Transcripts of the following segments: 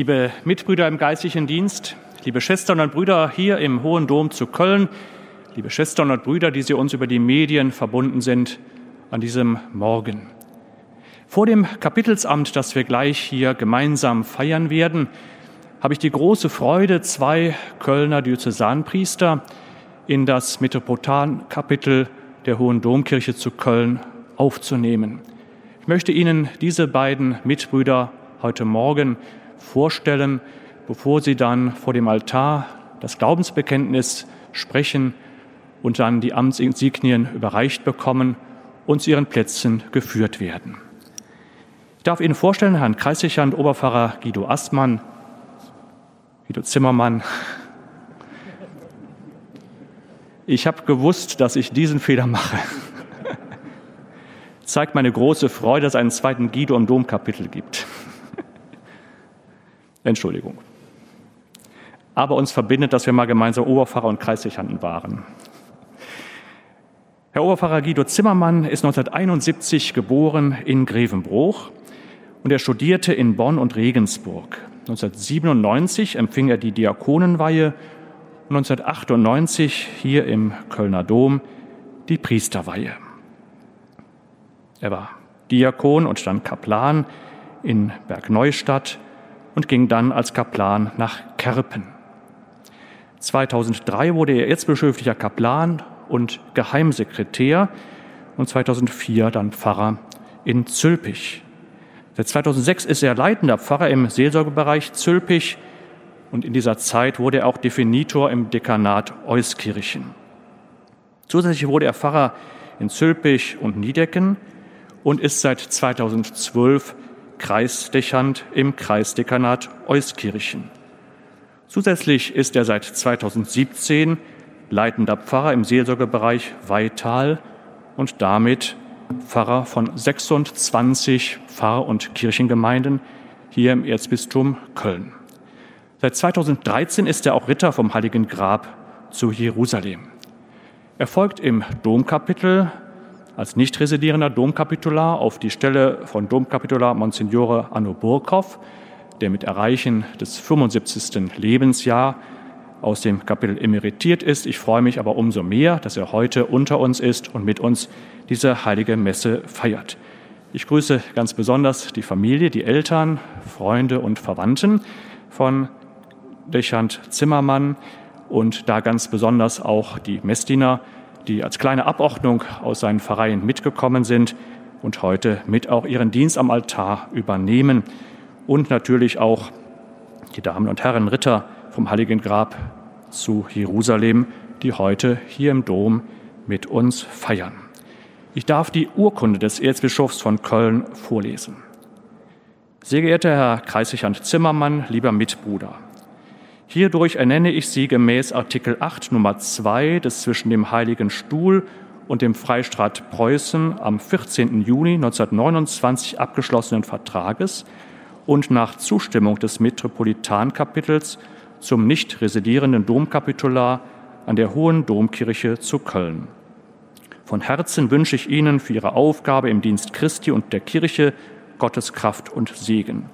Liebe Mitbrüder im geistlichen Dienst, liebe Schwestern und Brüder hier im Hohen Dom zu Köln, liebe Schwestern und Brüder, die Sie uns über die Medien verbunden sind an diesem Morgen. Vor dem Kapitelsamt, das wir gleich hier gemeinsam feiern werden, habe ich die große Freude, zwei Kölner Diözesanpriester in das Metropolitankapitel der Hohen Domkirche zu Köln aufzunehmen. Ich möchte Ihnen diese beiden Mitbrüder heute Morgen vorstellen, bevor sie dann vor dem Altar das Glaubensbekenntnis sprechen und dann die Amtsinsignien überreicht bekommen und zu ihren Plätzen geführt werden. Ich darf Ihnen vorstellen, Herrn Kreisdechant Oberpfarrer Guido Astmann, Guido Zimmermann. Ich habe gewusst, dass ich diesen Fehler mache. Zeigt meine große Freude, dass es einen zweiten Guido im Domkapitel gibt. Entschuldigung. Aber uns verbindet, dass wir mal gemeinsam Oberpfarrer und Kreisdechanten waren. Herr Oberpfarrer Guido Zimmermann ist 1971 geboren in Grevenbruch und er studierte in Bonn und Regensburg. 1997 empfing er die Diakonenweihe und 1998 hier im Kölner Dom die Priesterweihe. Er war Diakon und dann Kaplan in Bergneustadt und ging dann als Kaplan nach Kerpen. 2003 wurde er erzbischöflicher Kaplan und Geheimsekretär und 2004 dann Pfarrer in Zülpich. Seit 2006 ist er leitender Pfarrer im Seelsorgebereich Zülpich und in dieser Zeit wurde er auch Definitor im Dekanat Euskirchen. Zusätzlich wurde er Pfarrer in Zülpich und Niedecken und ist seit 2012 Kreisdechant im Kreisdekanat Euskirchen. Zusätzlich ist er seit 2017 leitender Pfarrer im Seelsorgebereich Weital und damit Pfarrer von 26 Pfarr- und Kirchengemeinden hier im Erzbistum Köln. Seit 2013 ist er auch Ritter vom Heiligen Grab zu Jerusalem. Er folgt im Domkapitel als nicht residierender Domkapitular auf die Stelle von Domkapitular Monsignore Anno Burkhoff, der mit Erreichen des 75. Lebensjahr aus dem Kapitel emeritiert ist. Ich freue mich aber umso mehr, dass er heute unter uns ist und mit uns diese heilige Messe feiert. Ich grüße ganz besonders die Familie, die Eltern, Freunde und Verwandten von Dechant Zimmermann und da ganz besonders auch die Messdiener, die als kleine Abordnung aus seinen Pfarreien mitgekommen sind und heute mit auch ihren Dienst am Altar übernehmen. Und natürlich auch die Damen und Herren Ritter vom Heiligen Grab zu Jerusalem, die heute hier im Dom mit uns feiern. Ich darf die Urkunde des Erzbischofs von Köln vorlesen. Sehr geehrter Herr Kreisrichand Zimmermann, lieber Mitbruder, Hierdurch ernenne ich sie gemäß Artikel 8 Nummer 2 des zwischen dem Heiligen Stuhl und dem Freistaat Preußen am 14. Juni 1929 abgeschlossenen Vertrages und nach Zustimmung des Metropolitankapitels zum nicht residierenden Domkapitular an der Hohen Domkirche zu Köln. Von Herzen wünsche ich Ihnen für Ihre Aufgabe im Dienst Christi und der Kirche Gottes Kraft und Segen.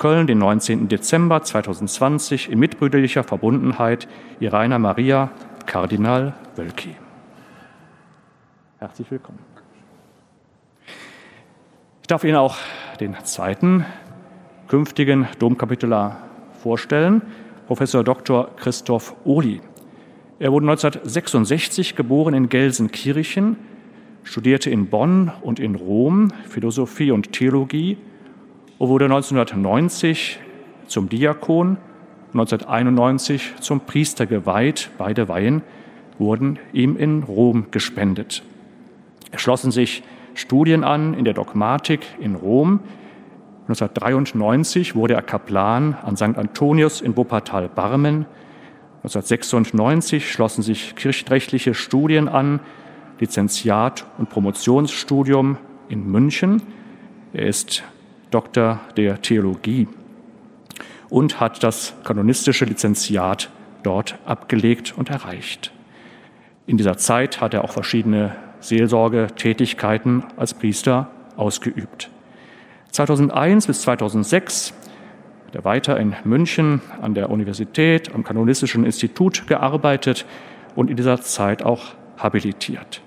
Köln, den 19. Dezember 2020 in mitbrüderlicher Verbundenheit Rainer Maria Kardinal Wölki. Herzlich willkommen. Ich darf Ihnen auch den zweiten künftigen Domkapitular vorstellen, Professor Dr. Christoph Ohli. Er wurde 1966 geboren in Gelsenkirchen, studierte in Bonn und in Rom Philosophie und Theologie und wurde 1990 zum Diakon, 1991 zum Priester geweiht. Beide Weihen wurden ihm in Rom gespendet. Es schlossen sich Studien an in der Dogmatik in Rom. 1993 wurde er Kaplan an St. Antonius in Wuppertal-Barmen. 1996 schlossen sich kirchenrechtliche Studien an, Lizenziat und Promotionsstudium in München. Er ist Doktor der Theologie. und hat das kanonistische Lizenziat dort abgelegt und erreicht. In dieser Zeit hat er auch verschiedene Seelsorgetätigkeiten als Priester ausgeübt. 2001 bis 2006 hat er weiter in München an der Universität, am Kanonistischen Institut gearbeitet und in dieser Zeit auch habilitiert.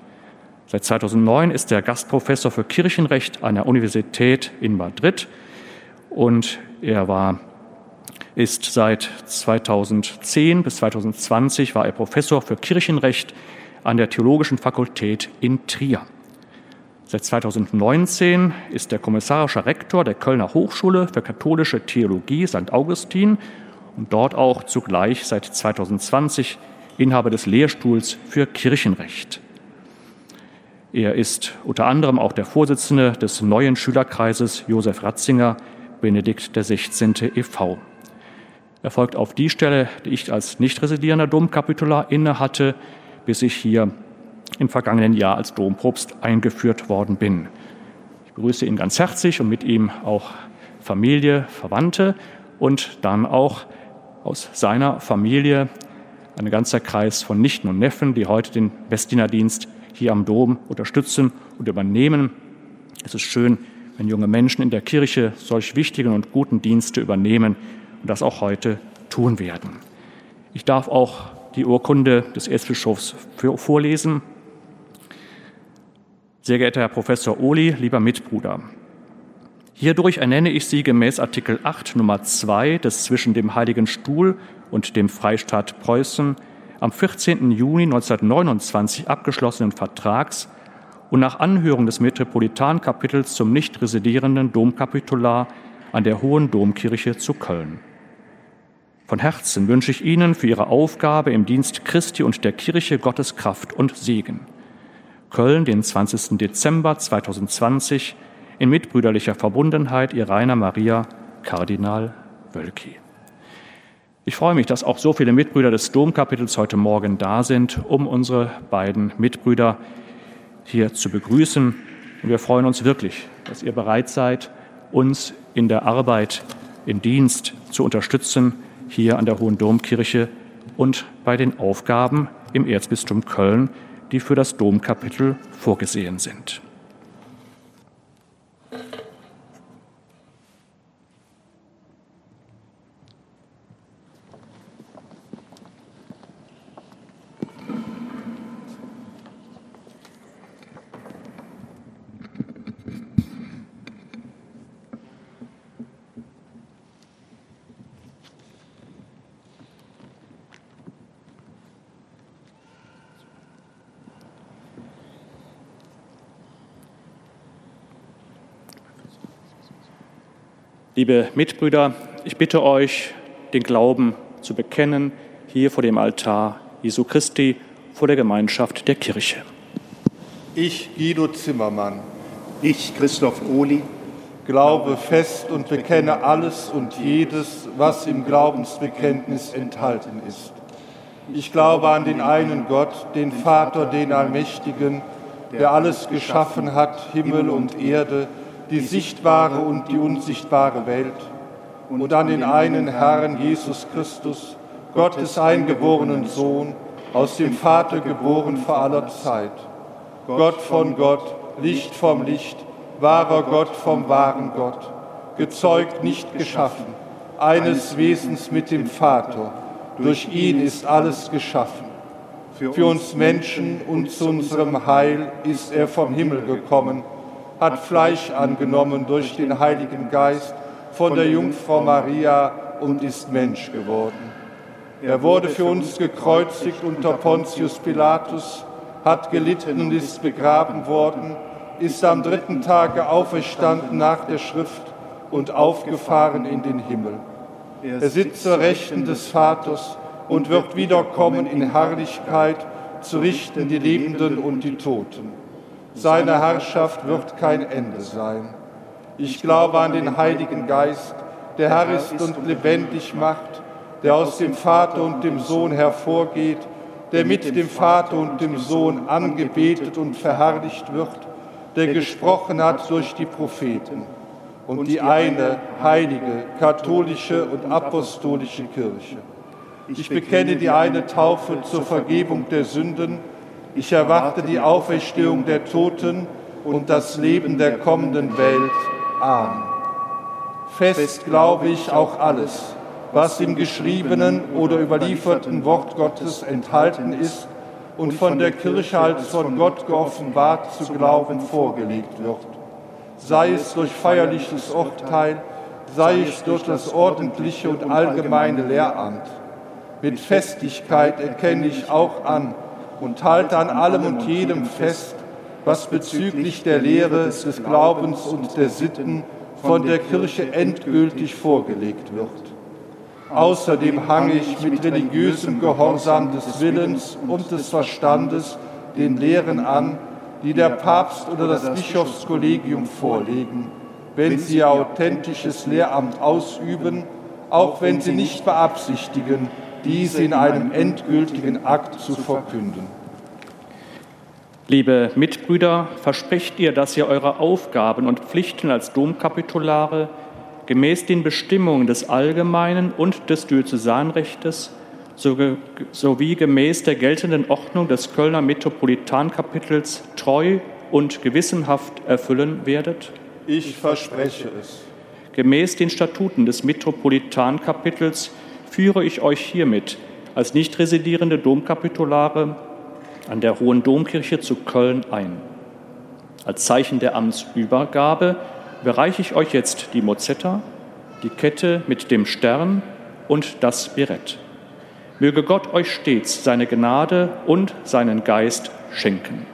Seit 2009 ist er Gastprofessor für Kirchenrecht an der Universität in Madrid und er war ist seit 2010 bis 2020 war er Professor für Kirchenrecht an der Theologischen Fakultät in Trier. Seit 2019 ist er kommissarischer Rektor der Kölner Hochschule für katholische Theologie St. Augustin und dort auch zugleich seit 2020 Inhaber des Lehrstuhls für Kirchenrecht. Er ist unter anderem auch der Vorsitzende des neuen Schülerkreises Josef Ratzinger, Benedikt XVI. e.V. Er folgt auf die Stelle, die ich als nicht residierender Domkapitular innehatte, bis ich hier im vergangenen Jahr als Dompropst eingeführt worden bin. Ich begrüße ihn ganz herzlich und mit ihm auch Familie, Verwandte und dann auch aus seiner Familie ein ganzer Kreis von Nichten und Neffen, die heute den Westdienerdienst hier am Dom unterstützen und übernehmen. Es ist schön, wenn junge Menschen in der Kirche solch wichtigen und guten Dienste übernehmen und das auch heute tun werden. Ich darf auch die Urkunde des Erzbischofs vorlesen. Sehr geehrter Herr Professor Ohli, lieber Mitbruder, hierdurch ernenne ich Sie gemäß Artikel 8 Nummer 2 des zwischen dem Heiligen Stuhl und dem Freistaat Preußen am 14. Juni 1929 abgeschlossenen Vertrags und nach Anhörung des Metropolitankapitels zum nicht residierenden Domkapitular an der Hohen Domkirche zu Köln. Von Herzen wünsche ich Ihnen für Ihre Aufgabe im Dienst Christi und der Kirche Gottes Kraft und Segen. Köln, den 20. Dezember 2020, in mitbrüderlicher Verbundenheit, Ihr Rainer Maria, Kardinal Wölki. Ich freue mich, dass auch so viele Mitbrüder des Domkapitels heute Morgen da sind, um unsere beiden Mitbrüder hier zu begrüßen. Und wir freuen uns wirklich, dass ihr bereit seid, uns in der Arbeit, im Dienst zu unterstützen, hier an der Hohen Domkirche und bei den Aufgaben im Erzbistum Köln, die für das Domkapitel vorgesehen sind. Liebe Mitbrüder, ich bitte euch, den Glauben zu bekennen, hier vor dem Altar Jesu Christi, vor der Gemeinschaft der Kirche. Ich, Guido Zimmermann. Ich, Christoph Ohli. Glaube fest und bekenne alles und jedes, was im Glaubensbekenntnis enthalten ist. Ich glaube an den einen Gott, den Vater, den Allmächtigen, der alles geschaffen hat, Himmel und Erde, die sichtbare und die unsichtbare Welt und an den einen Herrn Jesus Christus, Gottes eingeborenen Sohn, aus dem Vater geboren vor aller Zeit. Gott von Gott, Licht vom Licht, wahrer Gott vom wahren Gott, gezeugt, nicht geschaffen, eines Wesens mit dem Vater. Durch ihn ist alles geschaffen. Für uns Menschen und zu unserem Heil ist er vom Himmel gekommen hat Fleisch angenommen durch den Heiligen Geist von der Jungfrau Maria und ist Mensch geworden. Er wurde für uns gekreuzigt unter Pontius Pilatus, hat gelitten und ist begraben worden, ist am dritten Tage auferstanden nach der Schrift und aufgefahren in den Himmel. Er sitzt zur Rechten des Vaters und wird wiederkommen in Herrlichkeit zu richten die Lebenden und die Toten. Seine Herrschaft wird kein Ende sein. Ich glaube an den Heiligen Geist, der Herr ist und lebendig macht, der aus dem Vater und dem Sohn hervorgeht, der mit dem Vater und dem Sohn angebetet und verherrlicht wird, der gesprochen hat durch die Propheten. und die eine heilige, katholische und apostolische Kirche. Ich bekenne die eine Taufe zur Vergebung der Sünden. Ich erwarte die Auferstehung der Toten und das Leben der kommenden Welt. Amen. Fest glaube ich auch alles, was im geschriebenen oder überlieferten Wort Gottes enthalten ist und von der Kirche als von Gott geoffenbart zu glauben vorgelegt wird sei es durch feierliches Urteil, sei es durch das ordentliche und allgemeine Lehramt. Mit Festigkeit erkenne ich auch an und halte an allem und jedem fest, was bezüglich der Lehre, des Glaubens und der Sitten von der Kirche endgültig vorgelegt wird. Außerdem hange ich mit religiösem Gehorsam des Willens und des Verstandes den Lehren an, die der Papst oder das Bischofskollegium vorlegen, wenn sie ihr authentisches Lehramt ausüben, auch wenn sie nicht beabsichtigen, diese in einem endgültigen Akt zu verkünden. Liebe Mitbrüder, versprecht ihr, dass ihr eure Aufgaben und Pflichten als Domkapitulare gemäß den Bestimmungen des allgemeinen und des Diözesanrechtes sowie gemäß der geltenden Ordnung des Kölner Metropolitankapitels treu und gewissenhaft erfüllen werdet? Ich verspreche es. Gemäß den Statuten des Metropolitankapitels führe ich euch hiermit als nicht residierende Domkapitulare an der Hohen Domkirche zu Köln ein. Als Zeichen der Amtsübergabe bereiche ich euch jetzt die Mozetta, die Kette mit dem Stern und das Birett. Möge Gott euch stets seine Gnade und seinen Geist schenken.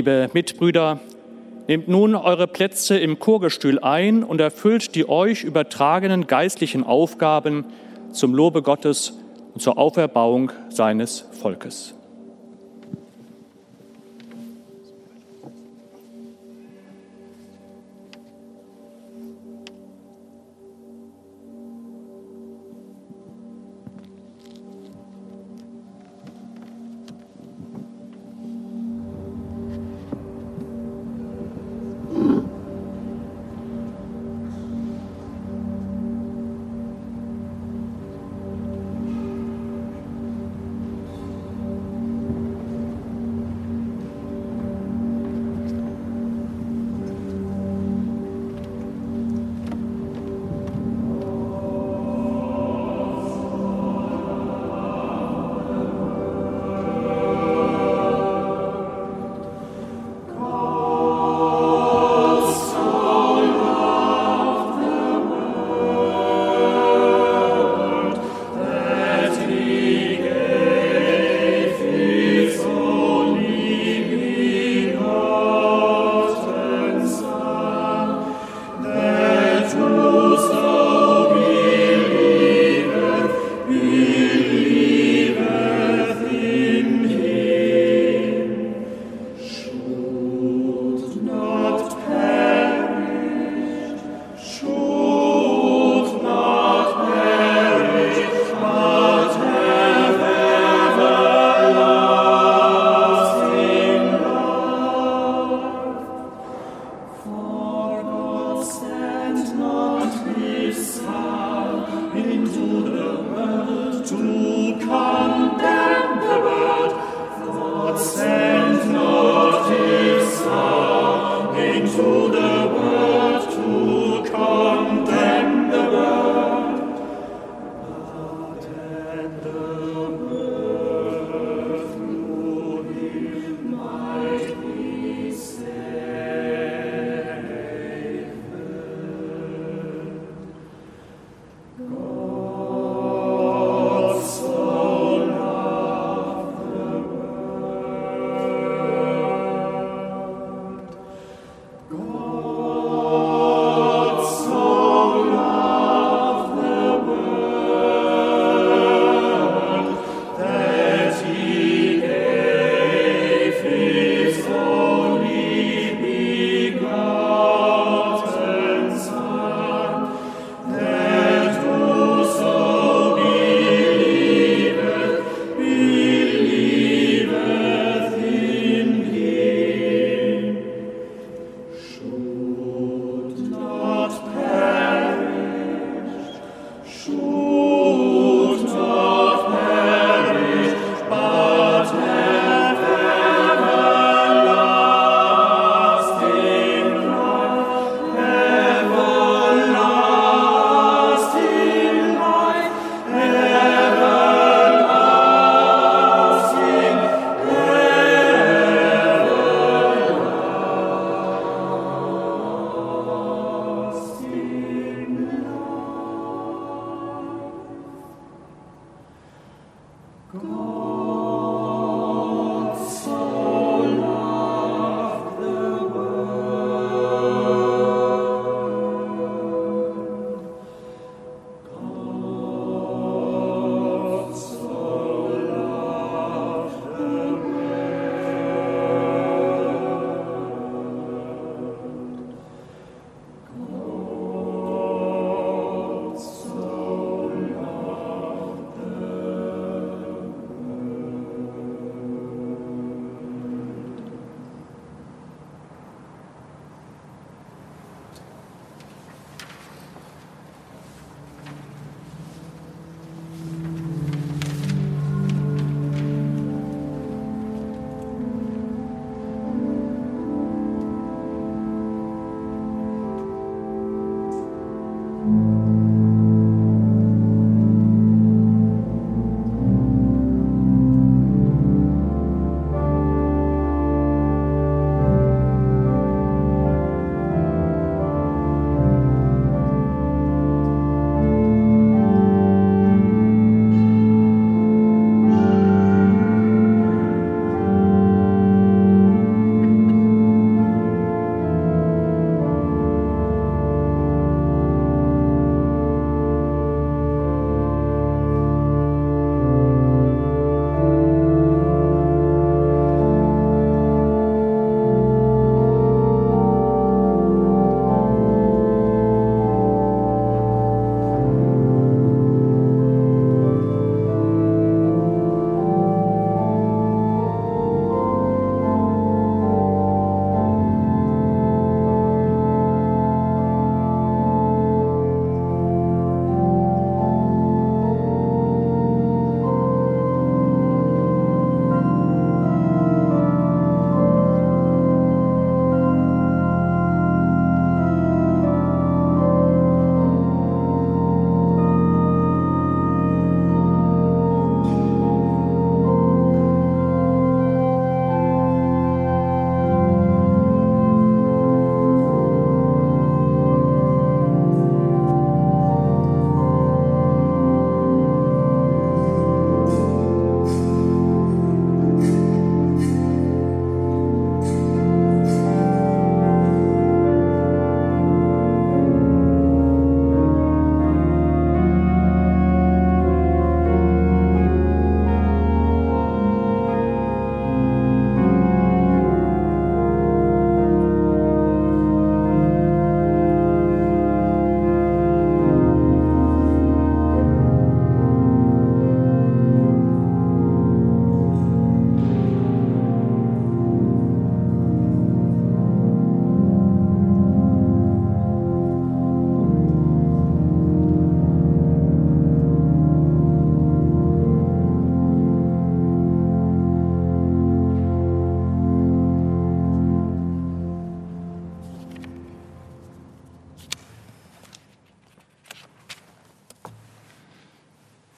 Liebe Mitbrüder, nehmt nun eure Plätze im Chorgestühl ein und erfüllt die euch übertragenen geistlichen Aufgaben zum Lobe Gottes und zur Auferbauung seines Volkes.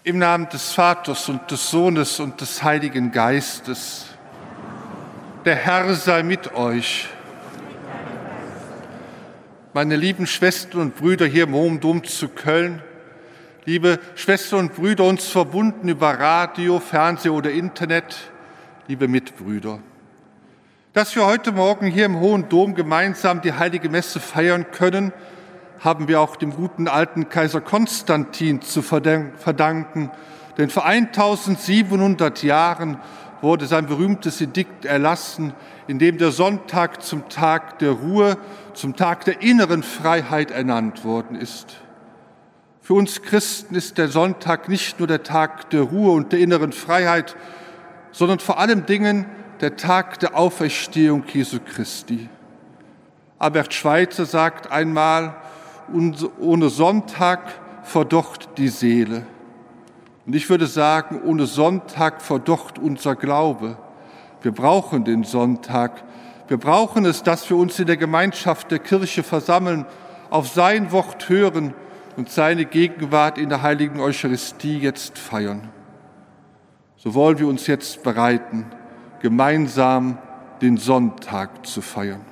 Im Namen des Vaters und des Sohnes und des Heiligen Geistes. Der Herr sei mit euch. Meine lieben Schwestern und Brüder hier im Hohen Dom zu Köln, liebe Schwestern und Brüder, uns verbunden über Radio, Fernsehen oder Internet, liebe Mitbrüder. Dass wir heute Morgen hier im Hohen Dom gemeinsam die heilige Messe feiern können, haben wir auch dem guten alten Kaiser Konstantin zu verdanken, denn vor 1700 Jahren wurde sein berühmtes Edikt erlassen, in dem der Sonntag zum Tag der Ruhe, zum Tag der inneren Freiheit ernannt worden ist. Für uns Christen ist der Sonntag nicht nur der Tag der Ruhe und der inneren Freiheit, sondern vor allem Dingen der Tag der Auferstehung Jesu Christi. Albert Schweitzer sagt einmal, ohne Sonntag verdocht die Seele. Und ich würde sagen, ohne Sonntag verdocht unser Glaube. Wir brauchen den Sonntag. Wir brauchen es, dass wir uns in der Gemeinschaft der Kirche versammeln, auf sein Wort hören und seine Gegenwart in der heiligen Eucharistie jetzt feiern. So wollen wir uns jetzt bereiten, gemeinsam den Sonntag zu feiern.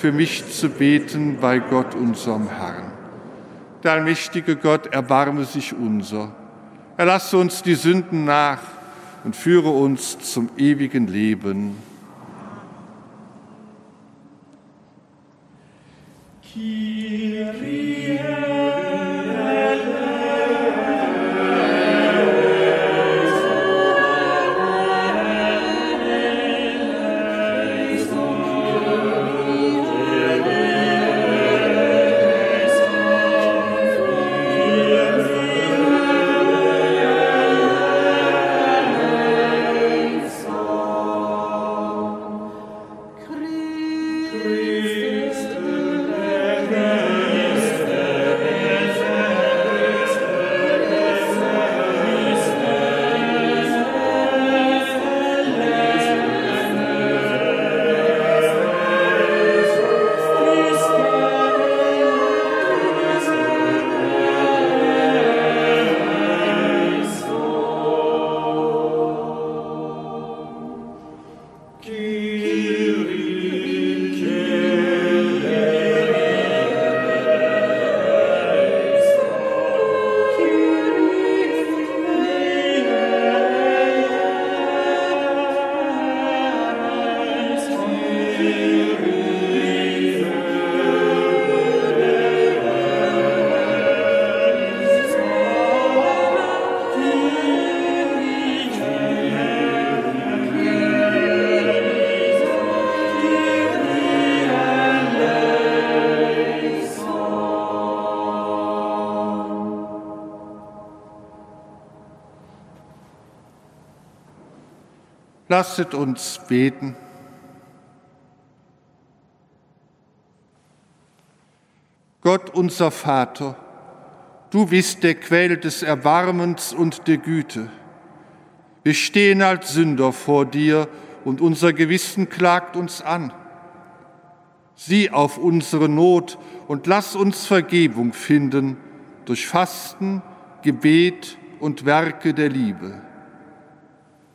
für mich zu beten bei Gott, unserem Herrn. Der allmächtige Gott erbarme sich unser. Erlasse uns die Sünden nach und führe uns zum ewigen Leben. Kyrie. Lasset uns beten. Gott unser Vater, du bist der Quell des Erbarmens und der Güte. Wir stehen als Sünder vor dir und unser Gewissen klagt uns an. Sieh auf unsere Not und lass uns Vergebung finden durch Fasten, Gebet und Werke der Liebe.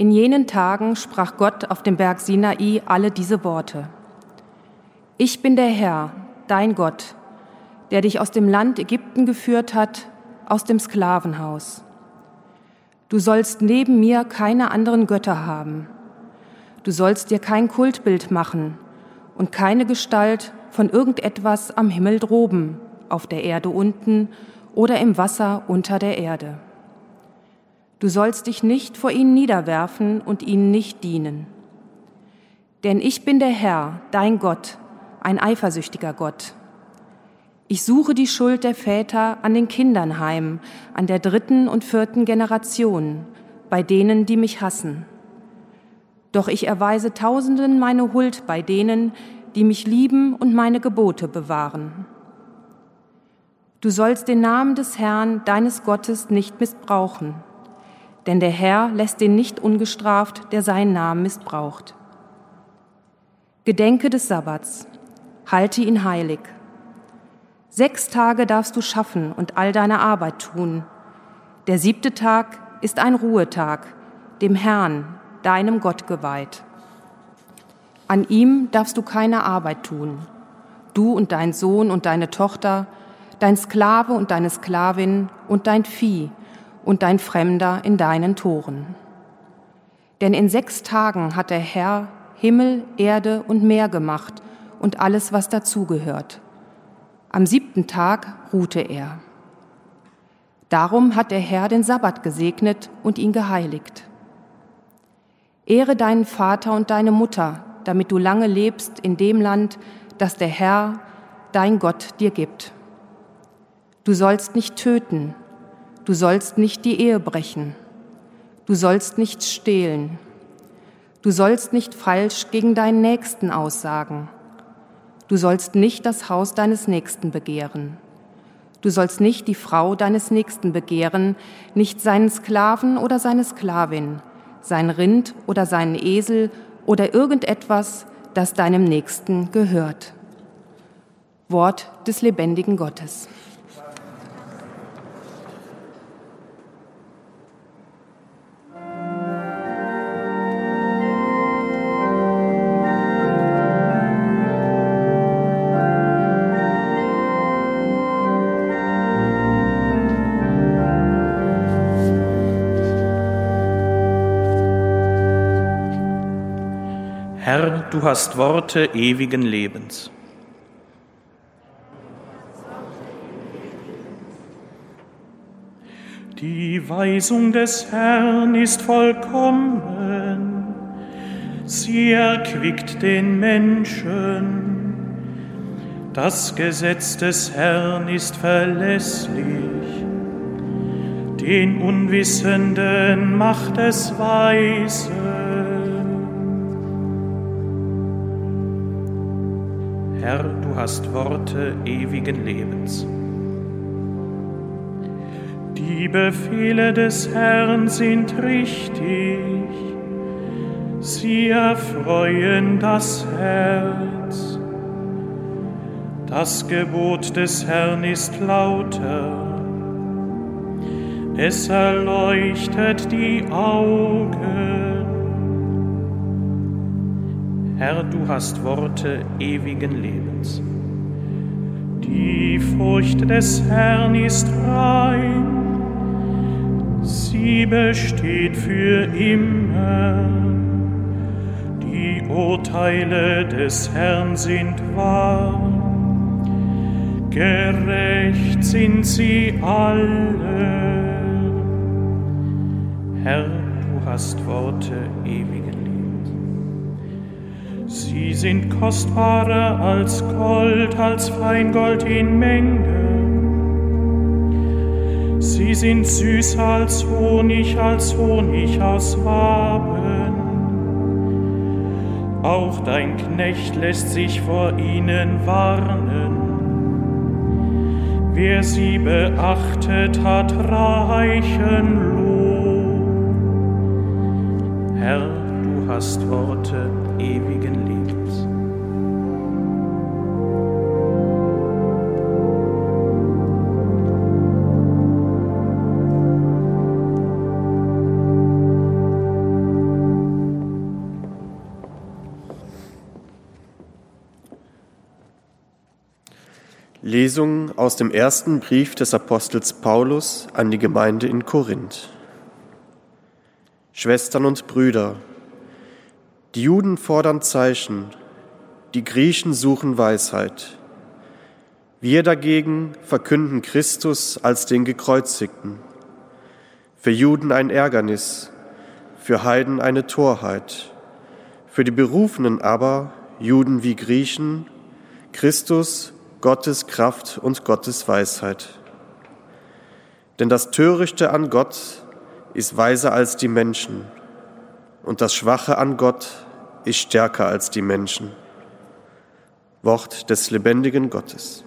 In jenen Tagen sprach Gott auf dem Berg Sinai alle diese Worte. Ich bin der Herr, dein Gott, der dich aus dem Land Ägypten geführt hat, aus dem Sklavenhaus. Du sollst neben mir keine anderen Götter haben. Du sollst dir kein Kultbild machen und keine Gestalt von irgendetwas am Himmel droben, auf der Erde unten oder im Wasser unter der Erde. Du sollst dich nicht vor ihnen niederwerfen und ihnen nicht dienen. Denn ich bin der Herr, dein Gott, ein eifersüchtiger Gott. Ich suche die Schuld der Väter an den Kindern heim, an der dritten und vierten Generation, bei denen, die mich hassen. Doch ich erweise Tausenden meine Huld bei denen, die mich lieben und meine Gebote bewahren. Du sollst den Namen des Herrn, deines Gottes, nicht missbrauchen, denn der Herr lässt den nicht ungestraft, der seinen Namen missbraucht. Gedenke des Sabbats, halte ihn heilig. Sechs Tage darfst du schaffen und all deine Arbeit tun. Der siebte Tag ist ein Ruhetag, dem Herrn, deinem Gott geweiht. An ihm darfst du keine Arbeit tun. Du und dein Sohn und deine Tochter, dein Sklave und deine Sklavin und dein Vieh und dein Fremder in deinen Toren. Denn in sechs Tagen hat der Herr Himmel, Erde und Meer gemacht und alles, was dazugehört am siebten Tag ruhte er. Darum hat der Herr den Sabbat gesegnet und ihn geheiligt. Ehre deinen Vater und deine Mutter, damit du lange lebst in dem Land, das der Herr, dein Gott, dir gibt. Du sollst nicht töten, du sollst nicht die Ehe brechen, du sollst nicht stehlen, du sollst nicht falsch gegen deinen Nächsten aussagen Du sollst nicht das Haus deines Nächsten begehren. Du sollst nicht die Frau deines Nächsten begehren, nicht seinen Sklaven oder seine Sklavin, sein Rind oder seinen Esel oder irgendetwas, das deinem Nächsten gehört. Wort des lebendigen Gottes. Du hast Worte ewigen Lebens. Die Weisung des Herrn ist vollkommen, sie erquickt den Menschen. Das Gesetz des Herrn ist verlässlich, den Unwissenden macht es weise. Herr, du hast Worte ewigen Lebens. Die Befehle des Herrn sind richtig, sie erfreuen das Herz. Das Gebot des Herrn ist lauter, es erleuchtet die Augen. Herr, du hast Worte ewigen Lebens. Die Furcht des Herrn ist rein, sie besteht für immer. Die Urteile des Herrn sind wahr, gerecht sind sie alle. Herr, du hast Worte ewigen Lebens. Sind kostbarer als Gold, als Feingold in Menge. Sie sind süßer als Honig, als Honig aus Waben. Auch dein Knecht lässt sich vor ihnen warnen. Wer sie beachtet, hat reichen Lohn. Herr, du hast Worte ewigen Lebens. Lesung aus dem ersten Brief des Apostels Paulus an die Gemeinde in Korinth. Schwestern und Brüder, die Juden fordern Zeichen, die Griechen suchen Weisheit. Wir dagegen verkünden Christus als den Gekreuzigten. Für Juden ein Ärgernis, für Heiden eine Torheit, für die Berufenen aber, Juden wie Griechen, Christus, Gottes Kraft und Gottes Weisheit. Denn das Törichte an Gott ist weiser als die Menschen und das Schwache an Gott ist stärker als die Menschen. Wort des lebendigen Gottes.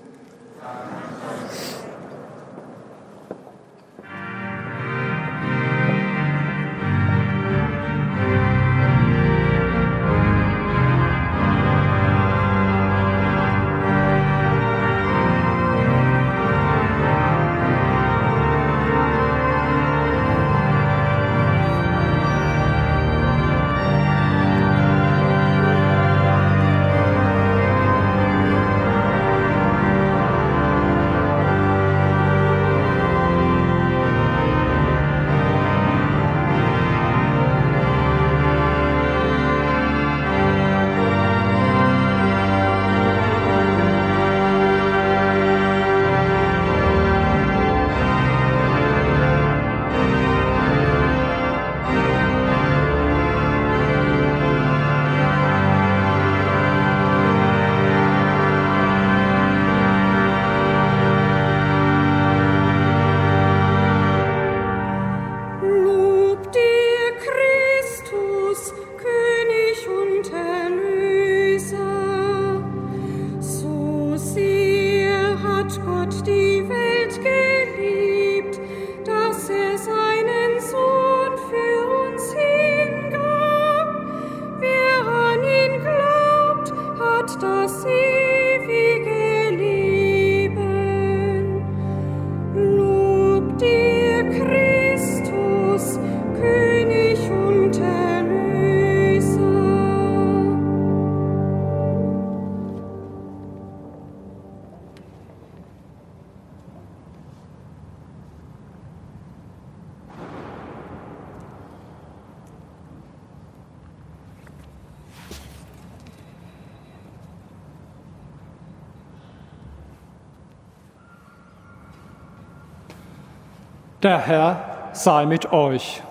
Der Herr sei mit euch.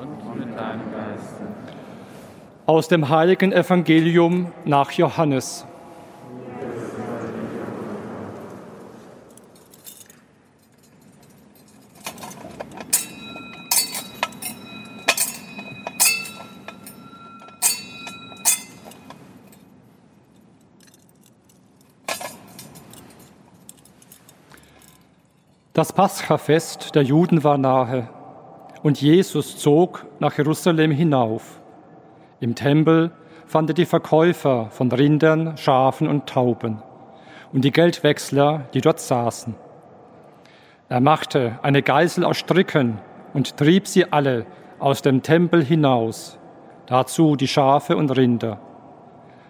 Und mit deinem Geist. Aus dem heiligen Evangelium nach Johannes. Das Paschafest der Juden war nahe und Jesus zog nach Jerusalem hinauf. Im Tempel fand er die Verkäufer von Rindern, Schafen und Tauben und die Geldwechsler, die dort saßen. Er machte eine Geißel aus Stricken und trieb sie alle aus dem Tempel hinaus, dazu die Schafe und Rinder.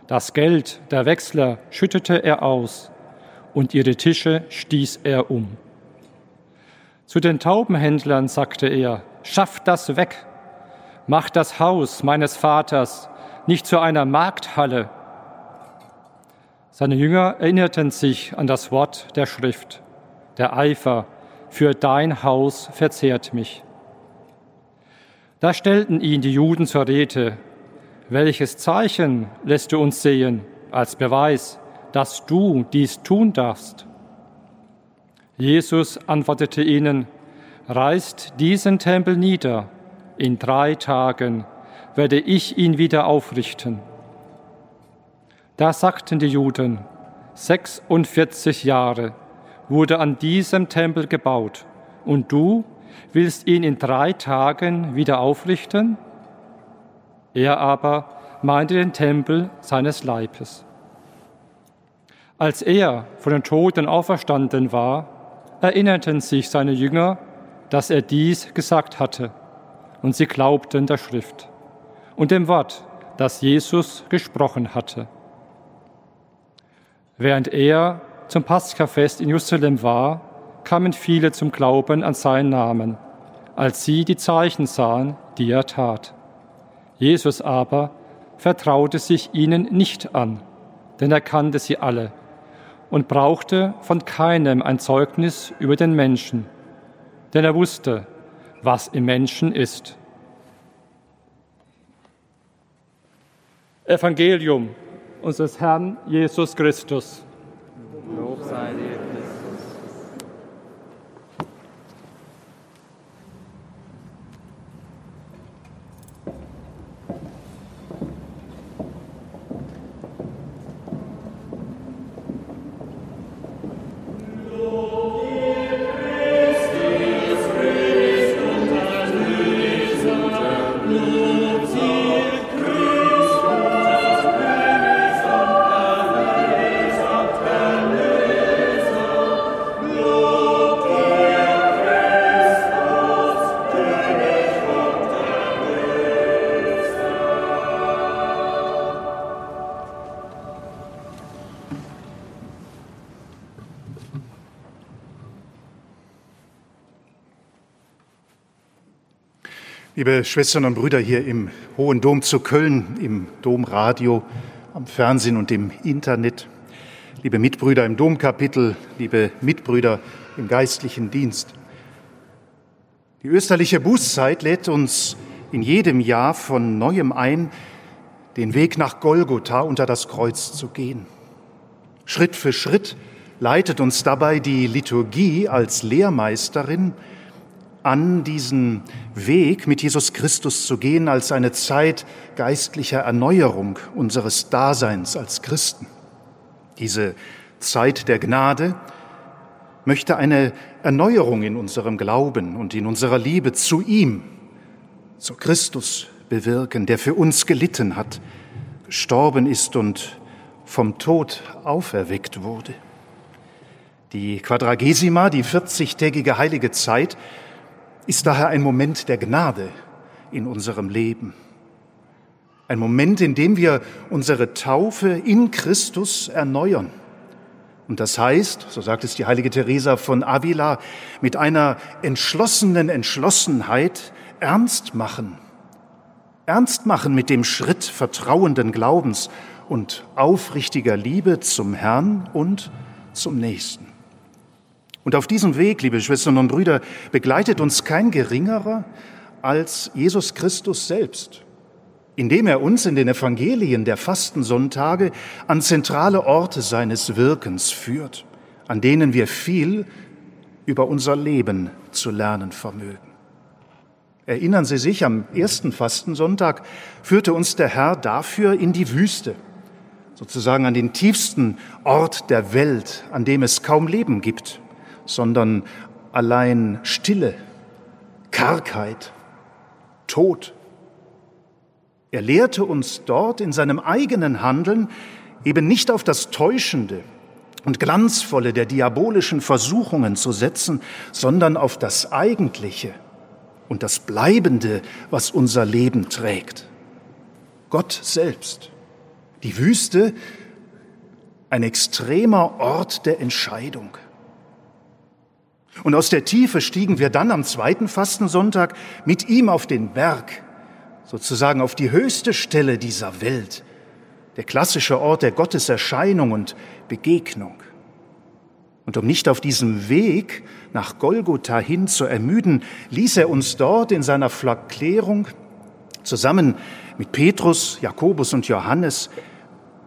Das Geld der Wechsler schüttete er aus und ihre Tische stieß er um. Zu den Taubenhändlern sagte er, schafft das weg, macht das Haus meines Vaters nicht zu einer Markthalle. Seine Jünger erinnerten sich an das Wort der Schrift, der Eifer für dein Haus verzehrt mich. Da stellten ihn die Juden zur Rede, welches Zeichen lässt du uns sehen als Beweis, dass du dies tun darfst? Jesus antwortete ihnen, reißt diesen Tempel nieder, in drei Tagen werde ich ihn wieder aufrichten. Da sagten die Juden, 46 Jahre wurde an diesem Tempel gebaut, und du willst ihn in drei Tagen wieder aufrichten? Er aber meinte den Tempel seines Leibes. Als er von den Toten auferstanden war, erinnerten sich seine Jünger, dass er dies gesagt hatte, und sie glaubten der Schrift und dem Wort, das Jesus gesprochen hatte. Während er zum Paschafest in Jerusalem war, kamen viele zum Glauben an seinen Namen, als sie die Zeichen sahen, die er tat. Jesus aber vertraute sich ihnen nicht an, denn er kannte sie alle und brauchte von keinem ein Zeugnis über den Menschen, denn er wusste, was im Menschen ist. Evangelium unseres Herrn Jesus Christus. Lob sei dir, Liebe Schwestern und Brüder hier im Hohen Dom zu Köln, im Domradio, am Fernsehen und im Internet, liebe Mitbrüder im Domkapitel, liebe Mitbrüder im geistlichen Dienst. Die österliche Bußzeit lädt uns in jedem Jahr von neuem ein, den Weg nach Golgotha unter das Kreuz zu gehen. Schritt für Schritt leitet uns dabei die Liturgie als Lehrmeisterin an, diesen Weg mit Jesus Christus zu gehen als eine Zeit geistlicher Erneuerung unseres Daseins als Christen. Diese Zeit der Gnade möchte eine Erneuerung in unserem Glauben und in unserer Liebe zu ihm, zu Christus bewirken, der für uns gelitten hat, gestorben ist und vom Tod auferweckt wurde. Die Quadragesima, die 40-tägige heilige Zeit, ist daher ein Moment der Gnade in unserem Leben. Ein Moment, in dem wir unsere Taufe in Christus erneuern. Und das heißt, so sagt es die heilige Teresa von Avila, mit einer entschlossenen Entschlossenheit ernst machen. Ernst machen mit dem Schritt vertrauenden Glaubens und aufrichtiger Liebe zum Herrn und zum Nächsten. Und auf diesem Weg, liebe Schwestern und Brüder, begleitet uns kein geringerer als Jesus Christus selbst, indem er uns in den Evangelien der Fastensonntage an zentrale Orte seines Wirkens führt, an denen wir viel über unser Leben zu lernen vermögen. Erinnern Sie sich, am ersten Fastensonntag führte uns der Herr dafür in die Wüste, sozusagen an den tiefsten Ort der Welt, an dem es kaum Leben gibt sondern allein Stille, Kargheit, Tod. Er lehrte uns dort in seinem eigenen Handeln eben nicht auf das Täuschende und Glanzvolle der diabolischen Versuchungen zu setzen, sondern auf das Eigentliche und das Bleibende, was unser Leben trägt. Gott selbst. Die Wüste, ein extremer Ort der Entscheidung. Und aus der Tiefe stiegen wir dann am zweiten Fastensonntag mit ihm auf den Berg, sozusagen auf die höchste Stelle dieser Welt, der klassische Ort der Gotteserscheinung und Begegnung. Und um nicht auf diesem Weg nach Golgotha hin zu ermüden, ließ er uns dort in seiner Verklärung zusammen mit Petrus, Jakobus und Johannes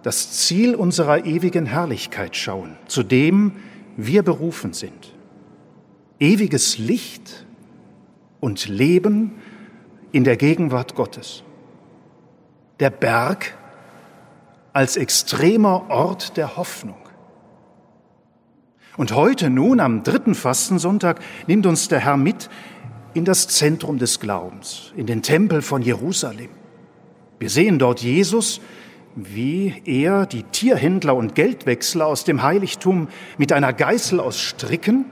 das Ziel unserer ewigen Herrlichkeit schauen, zu dem wir berufen sind ewiges Licht und Leben in der Gegenwart Gottes. Der Berg als extremer Ort der Hoffnung. Und heute nun, am dritten Fastensonntag, nimmt uns der Herr mit in das Zentrum des Glaubens, in den Tempel von Jerusalem. Wir sehen dort Jesus, wie er die Tierhändler und Geldwechsler aus dem Heiligtum mit einer Geißel aus Stricken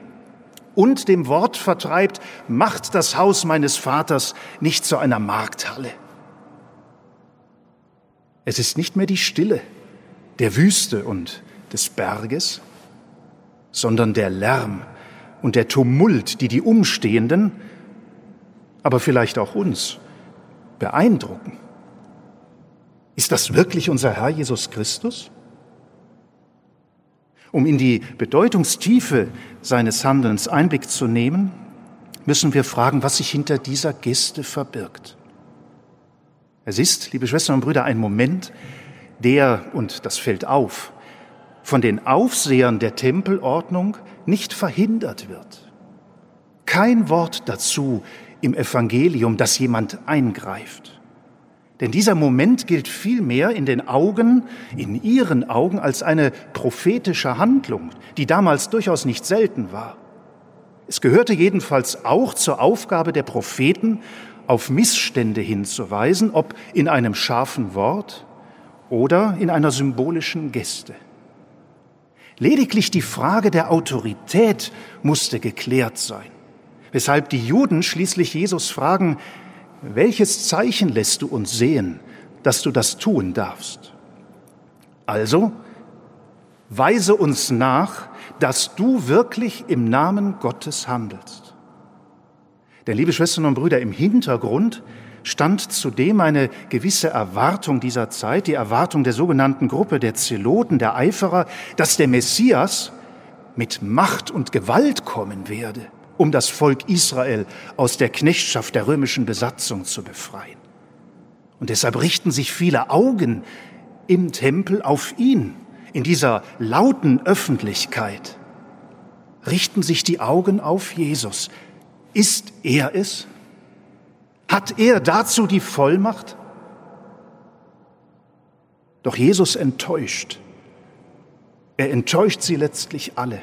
und dem Wort vertreibt, macht das Haus meines Vaters nicht zu einer Markthalle. Es ist nicht mehr die Stille der Wüste und des Berges, sondern der Lärm und der Tumult, die die Umstehenden, aber vielleicht auch uns beeindrucken Ist das wirklich unser Herr Jesus Christus? Um in die Bedeutungstiefe seines Handelns Einblick zu nehmen, müssen wir fragen, was sich hinter dieser Geste verbirgt. Es ist, liebe Schwestern und Brüder, ein Moment, der, und das fällt auf, von den Aufsehern der Tempelordnung nicht verhindert wird. Kein Wort dazu im Evangelium, dass jemand eingreift. Denn dieser Moment gilt vielmehr in den Augen, in ihren Augen, als eine prophetische Handlung, die damals durchaus nicht selten war. Es gehörte jedenfalls auch zur Aufgabe der Propheten, auf Missstände hinzuweisen, ob in einem scharfen Wort oder in einer symbolischen Geste. Lediglich die Frage der Autorität musste geklärt sein, weshalb die Juden schließlich Jesus fragen, welches Zeichen lässt du uns sehen, dass du das tun darfst? Also, weise uns nach, dass du wirklich im Namen Gottes handelst. Denn, liebe Schwestern und Brüder, im Hintergrund stand zudem eine gewisse Erwartung dieser Zeit, die Erwartung der sogenannten Gruppe der Zeloten, der Eiferer, dass der Messias mit Macht und Gewalt kommen werde um das Volk Israel aus der Knechtschaft der römischen Besatzung zu befreien. Und deshalb richten sich viele Augen im Tempel auf ihn, in dieser lauten Öffentlichkeit. Richten sich die Augen auf Jesus. Ist er es? Hat er dazu die Vollmacht? Doch Jesus enttäuscht. Er enttäuscht sie letztlich alle.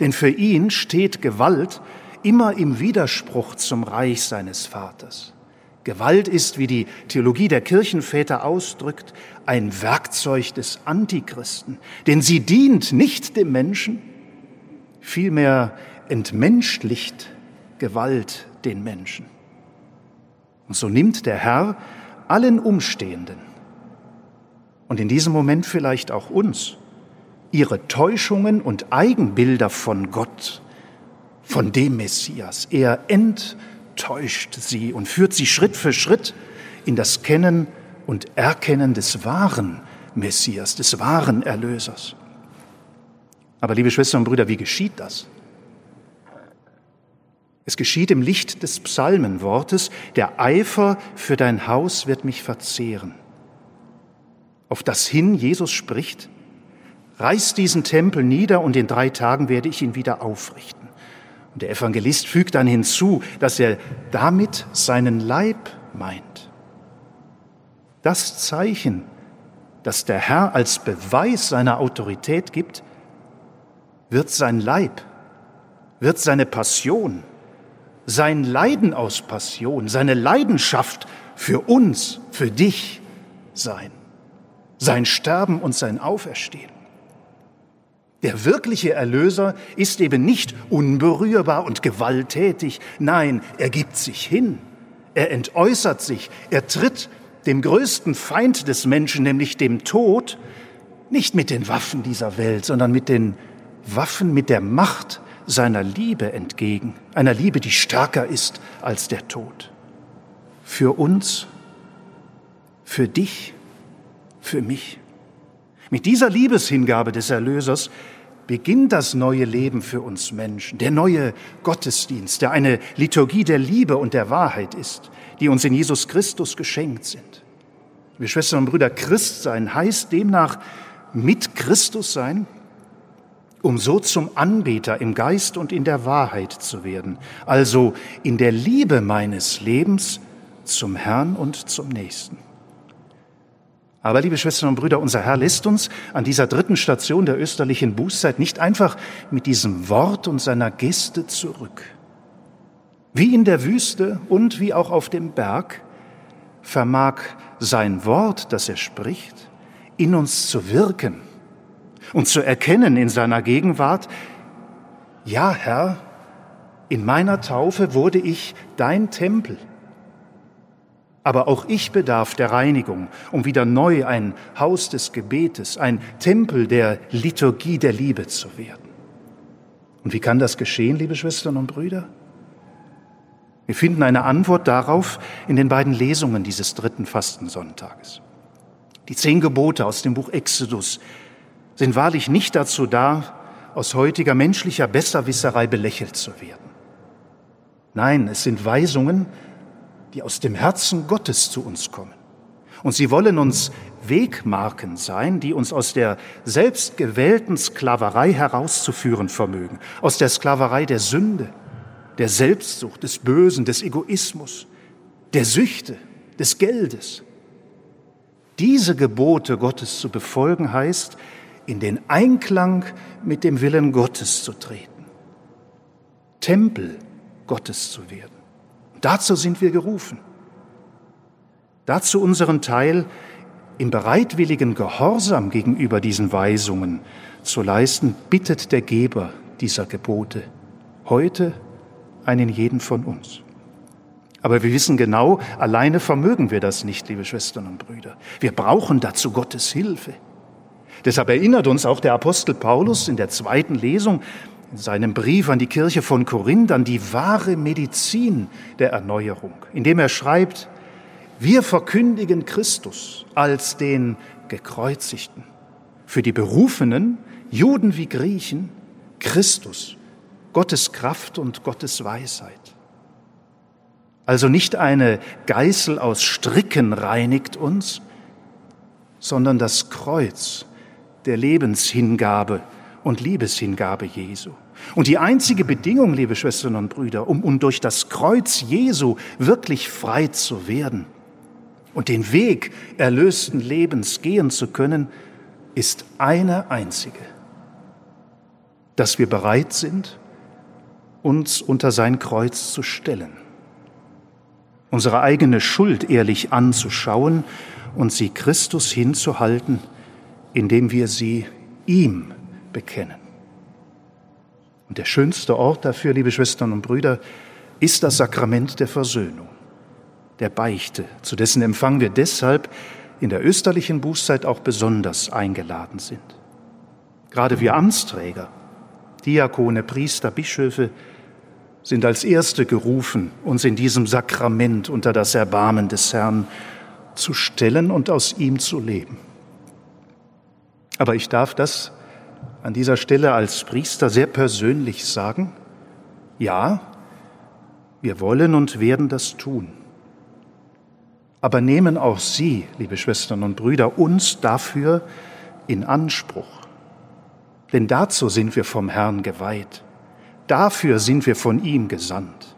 Denn für ihn steht Gewalt immer im Widerspruch zum Reich seines Vaters. Gewalt ist, wie die Theologie der Kirchenväter ausdrückt, ein Werkzeug des Antichristen, denn sie dient nicht dem Menschen, vielmehr entmenschlicht Gewalt den Menschen. Und so nimmt der Herr allen Umstehenden und in diesem Moment vielleicht auch uns ihre Täuschungen und Eigenbilder von Gott, von dem Messias. Er enttäuscht sie und führt sie Schritt für Schritt in das Kennen und Erkennen des wahren Messias, des wahren Erlösers. Aber liebe Schwestern und Brüder, wie geschieht das? Es geschieht im Licht des Psalmenwortes, der Eifer für dein Haus wird mich verzehren. Auf das hin Jesus spricht, reiß diesen Tempel nieder und in drei Tagen werde ich ihn wieder aufrichten. Und der Evangelist fügt dann hinzu, dass er damit seinen Leib meint. Das Zeichen, das der Herr als Beweis seiner Autorität gibt, wird sein Leib, wird seine Passion, sein Leiden aus Passion, seine Leidenschaft für uns, für dich sein, sein Sterben und sein Auferstehen. Der wirkliche Erlöser ist eben nicht unberührbar und gewalttätig. Nein, er gibt sich hin. Er entäußert sich. Er tritt dem größten Feind des Menschen, nämlich dem Tod, nicht mit den Waffen dieser Welt, sondern mit den Waffen, mit der Macht seiner Liebe entgegen. Einer Liebe, die stärker ist als der Tod. Für uns, für dich, für mich. Mit dieser Liebeshingabe des Erlösers beginnt das neue Leben für uns Menschen, der neue Gottesdienst, der eine Liturgie der Liebe und der Wahrheit ist, die uns in Jesus Christus geschenkt sind. Liebe Schwestern und Brüder, Christ sein heißt demnach mit Christus sein, um so zum Anbeter im Geist und in der Wahrheit zu werden, also in der Liebe meines Lebens zum Herrn und zum Nächsten. Aber, liebe Schwestern und Brüder, unser Herr lässt uns an dieser dritten Station der österlichen Bußzeit nicht einfach mit diesem Wort und seiner Geste zurück. Wie in der Wüste und wie auch auf dem Berg vermag sein Wort, das er spricht, in uns zu wirken und zu erkennen in seiner Gegenwart, ja Herr, in meiner Taufe wurde ich dein Tempel. Aber auch ich bedarf der Reinigung, um wieder neu ein Haus des Gebetes, ein Tempel der Liturgie der Liebe zu werden. Und wie kann das geschehen, liebe Schwestern und Brüder? Wir finden eine Antwort darauf in den beiden Lesungen dieses dritten Fastensonntages. Die zehn Gebote aus dem Buch Exodus sind wahrlich nicht dazu da, aus heutiger menschlicher Besserwisserei belächelt zu werden. Nein, es sind Weisungen, die aus dem Herzen Gottes zu uns kommen. Und sie wollen uns Wegmarken sein, die uns aus der selbstgewählten Sklaverei herauszuführen vermögen, aus der Sklaverei der Sünde, der Selbstsucht, des Bösen, des Egoismus, der Süchte, des Geldes. Diese Gebote Gottes zu befolgen heißt, in den Einklang mit dem Willen Gottes zu treten, Tempel Gottes zu werden. Dazu sind wir gerufen. Dazu unseren Teil im bereitwilligen Gehorsam gegenüber diesen Weisungen zu leisten, bittet der Geber dieser Gebote heute einen jeden von uns. Aber wir wissen genau, alleine vermögen wir das nicht, liebe Schwestern und Brüder. Wir brauchen dazu Gottes Hilfe. Deshalb erinnert uns auch der Apostel Paulus in der zweiten Lesung in seinem Brief an die Kirche von Korinth an die wahre Medizin der Erneuerung, indem er schreibt, wir verkündigen Christus als den Gekreuzigten. Für die Berufenen, Juden wie Griechen, Christus, Gottes Kraft und Gottes Weisheit. Also nicht eine Geißel aus Stricken reinigt uns, sondern das Kreuz der Lebenshingabe und Liebeshingabe Jesu. Und die einzige Bedingung, liebe Schwestern und Brüder, um, um durch das Kreuz Jesu wirklich frei zu werden, und den Weg erlösten Lebens gehen zu können, ist eine einzige, dass wir bereit sind, uns unter sein Kreuz zu stellen, unsere eigene Schuld ehrlich anzuschauen und sie Christus hinzuhalten, indem wir sie ihm bekennen. Und der schönste Ort dafür, liebe Schwestern und Brüder, ist das Sakrament der Versöhnung der Beichte, zu dessen Empfang wir deshalb in der österlichen Bußzeit auch besonders eingeladen sind. Gerade wir Amtsträger, Diakone, Priester, Bischöfe sind als Erste gerufen, uns in diesem Sakrament unter das Erbarmen des Herrn zu stellen und aus ihm zu leben. Aber ich darf das an dieser Stelle als Priester sehr persönlich sagen. Ja, wir wollen und werden das tun. Aber nehmen auch Sie, liebe Schwestern und Brüder, uns dafür in Anspruch. Denn dazu sind wir vom Herrn geweiht. Dafür sind wir von ihm gesandt.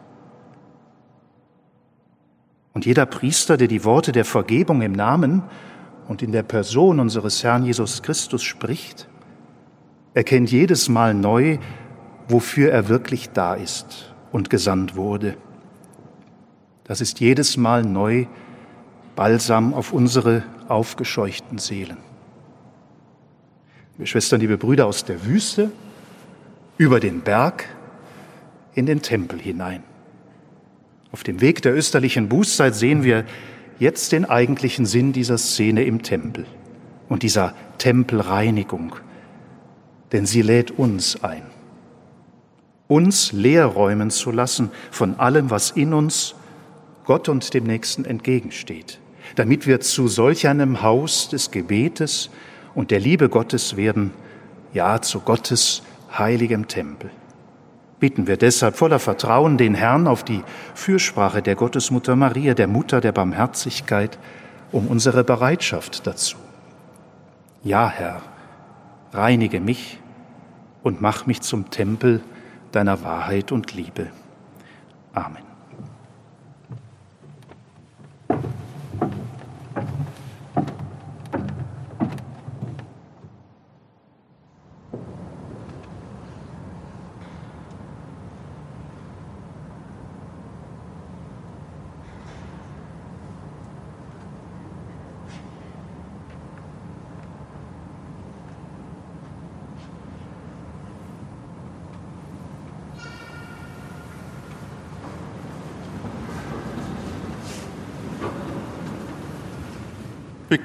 Und jeder Priester, der die Worte der Vergebung im Namen und in der Person unseres Herrn Jesus Christus spricht, erkennt jedes Mal neu, wofür er wirklich da ist und gesandt wurde. Das ist jedes Mal neu, Balsam auf unsere aufgescheuchten Seelen. Liebe Schwestern, liebe Brüder aus der Wüste, über den Berg in den Tempel hinein. Auf dem Weg der österlichen Bußzeit sehen wir jetzt den eigentlichen Sinn dieser Szene im Tempel und dieser Tempelreinigung, denn sie lädt uns ein, uns leer räumen zu lassen von allem, was in uns Gott und dem Nächsten entgegensteht damit wir zu solch einem Haus des Gebetes und der Liebe Gottes werden, ja zu Gottes heiligem Tempel. Bitten wir deshalb voller Vertrauen den Herrn auf die Fürsprache der Gottesmutter Maria, der Mutter der Barmherzigkeit, um unsere Bereitschaft dazu. Ja, Herr, reinige mich und mach mich zum Tempel deiner Wahrheit und Liebe. Amen.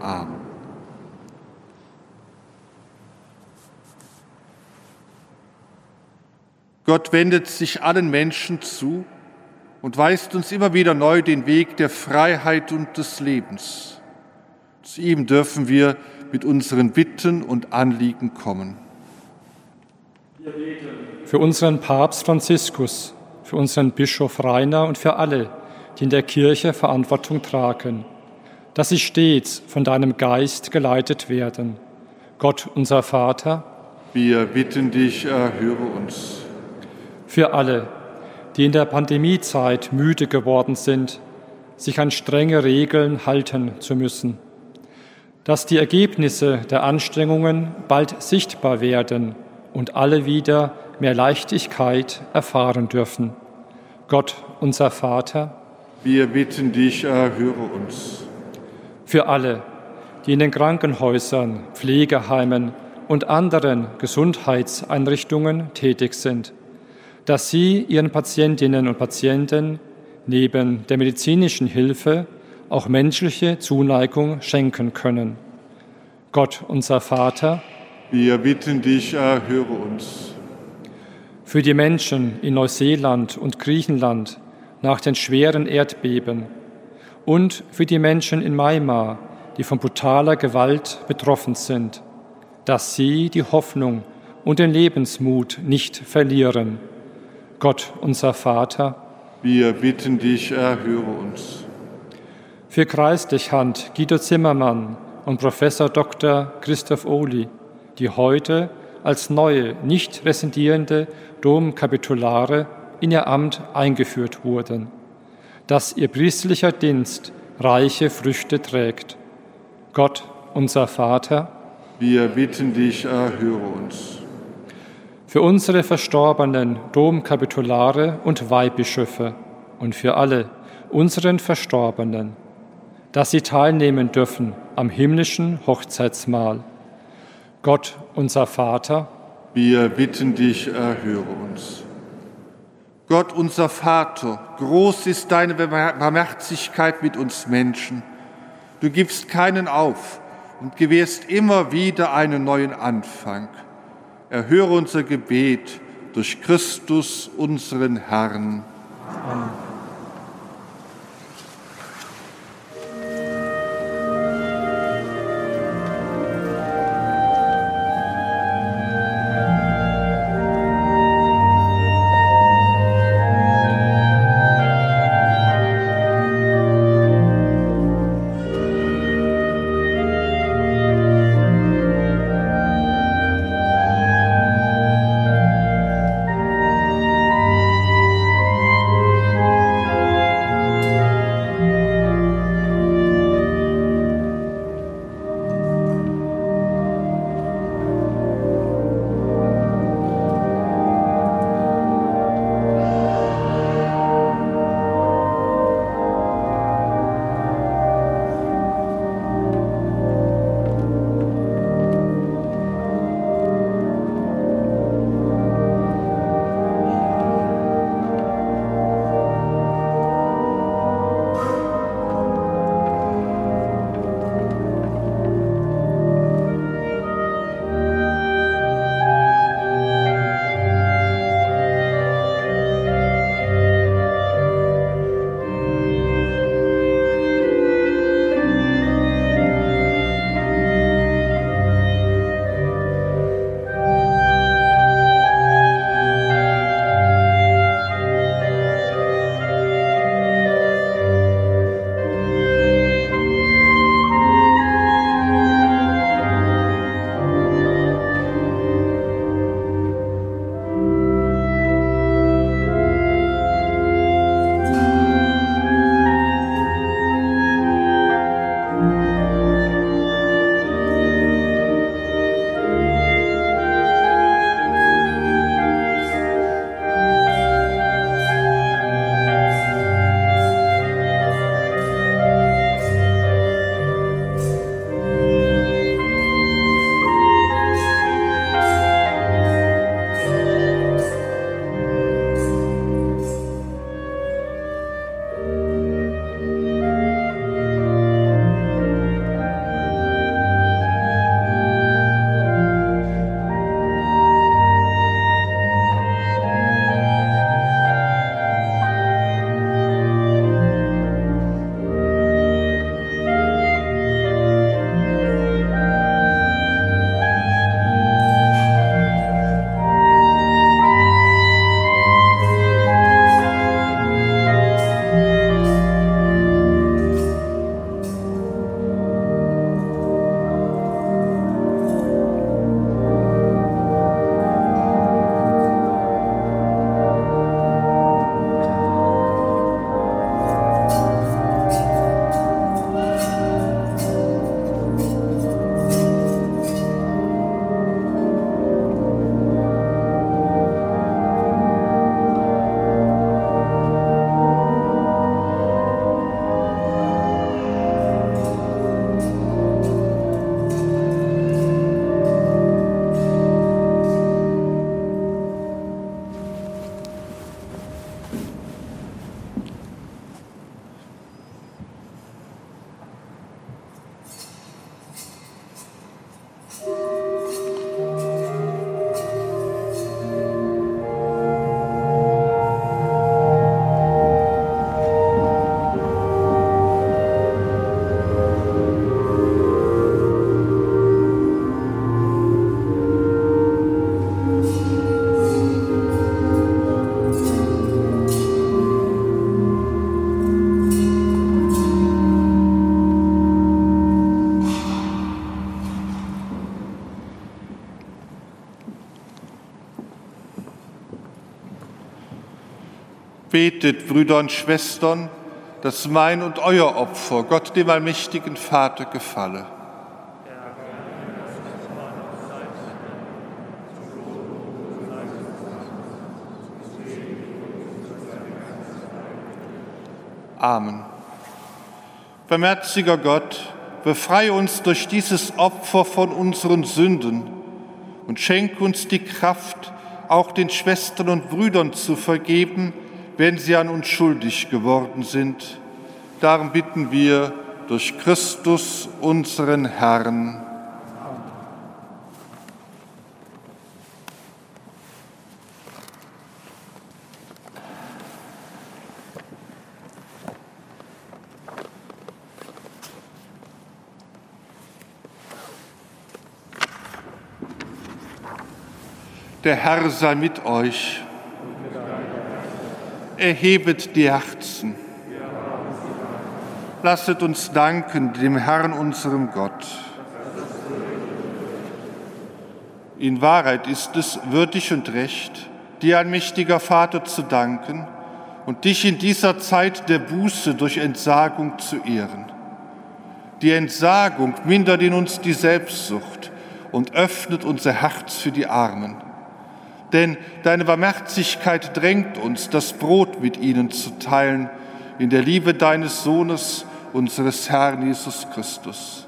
Amen. Gott wendet sich allen Menschen zu und weist uns immer wieder neu den Weg der Freiheit und des Lebens. Zu ihm dürfen wir mit unseren Bitten und Anliegen kommen. Für unseren Papst Franziskus, für unseren Bischof Rainer und für alle, die in der Kirche Verantwortung tragen, dass sie stets von deinem Geist geleitet werden. Gott, unser Vater, wir bitten dich, erhöre uns. Für alle, die in der Pandemiezeit müde geworden sind, sich an strenge Regeln halten zu müssen, dass die Ergebnisse der Anstrengungen bald sichtbar werden und alle wieder mehr Leichtigkeit erfahren dürfen. Gott, unser Vater, wir bitten dich, erhöre uns. Für alle, die in den Krankenhäusern, Pflegeheimen und anderen Gesundheitseinrichtungen tätig sind, dass sie ihren Patientinnen und Patienten neben der medizinischen Hilfe auch menschliche Zuneigung schenken können. Gott, unser Vater, wir bitten dich, erhöre uns. Für die Menschen in Neuseeland und Griechenland nach den schweren Erdbeben und für die Menschen in Myanmar, die von brutaler Gewalt betroffen sind, dass sie die Hoffnung und den Lebensmut nicht verlieren Gott, unser Vater, wir bitten dich, erhöre uns. Für Kreislichhand Guido Zimmermann und Professor Dr. Christoph Ohli, die heute als neue, nicht residierende Domkapitulare in ihr Amt eingeführt wurden, dass ihr priesterlicher Dienst reiche Früchte trägt. Gott, unser Vater, wir bitten dich, erhöre uns für unsere verstorbenen Domkapitulare und Weihbischöfe und für alle unseren Verstorbenen, dass sie teilnehmen dürfen am himmlischen Hochzeitsmahl. Gott, unser Vater, wir bitten dich, erhöre uns. Gott, unser Vater, groß ist deine Barmherzigkeit mit uns Menschen. Du gibst keinen auf und gewährst immer wieder einen neuen Anfang erhöre unser Gebet durch Christus, unseren Herrn. Amen. Betet, Brüder und Schwestern, dass mein und euer Opfer Gott dem allmächtigen Vater gefalle. Amen. Barmherziger Gott, befreie uns durch dieses Opfer von unseren Sünden und schenke uns die Kraft, auch den Schwestern und Brüdern zu vergeben, wenn sie an uns schuldig geworden sind. Darum bitten wir durch Christus, unseren Herrn. Der Herr sei mit euch. Erhebet die Herzen. Lasset uns danken dem Herrn, unserem Gott. In Wahrheit ist es würdig und recht, dir, allmächtiger Vater, zu danken und dich in dieser Zeit der Buße durch Entsagung zu ehren. Die Entsagung mindert in uns die Selbstsucht und öffnet unser Herz für die Armen denn deine Barmherzigkeit drängt uns, das Brot mit ihnen zu teilen, in der Liebe deines Sohnes, unseres Herrn Jesus Christus.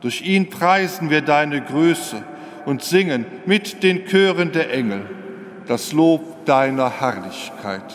Durch ihn preisen wir deine Größe und singen mit den Chören der Engel das Lob deiner Herrlichkeit.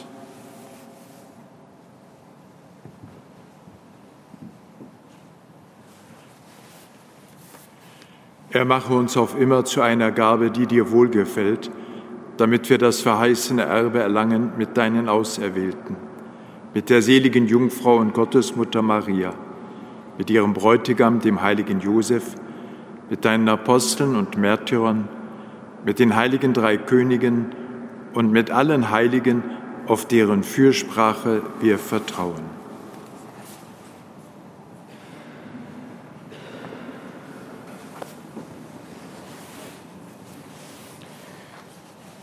Er mache uns auf immer zu einer Gabe, die dir wohlgefällt, damit wir das verheißene Erbe erlangen mit deinen Auserwählten, mit der seligen Jungfrau und Gottesmutter Maria, mit ihrem Bräutigam, dem heiligen Josef, mit deinen Aposteln und Märtyrern, mit den heiligen drei Königen und mit allen Heiligen, auf deren Fürsprache wir vertrauen.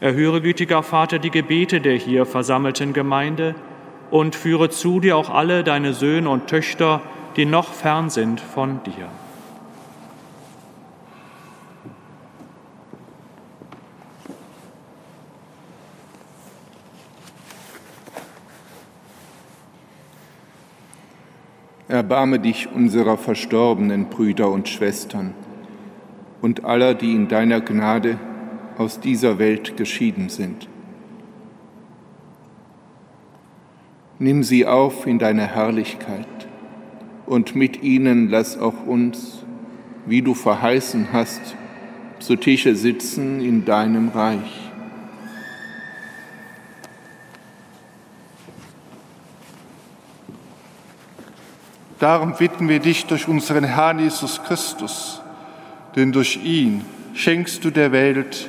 Erhöre, gütiger Vater, die Gebete der hier versammelten Gemeinde und führe zu dir auch alle deine Söhne und Töchter, die noch fern sind von dir. Erbarme dich unserer verstorbenen Brüder und Schwestern und aller, die in deiner Gnade aus dieser Welt geschieden sind. Nimm sie auf in deine Herrlichkeit und mit ihnen lass auch uns, wie du verheißen hast, zu Tische sitzen in deinem Reich. Darum bitten wir dich durch unseren Herrn Jesus Christus, denn durch ihn schenkst du der Welt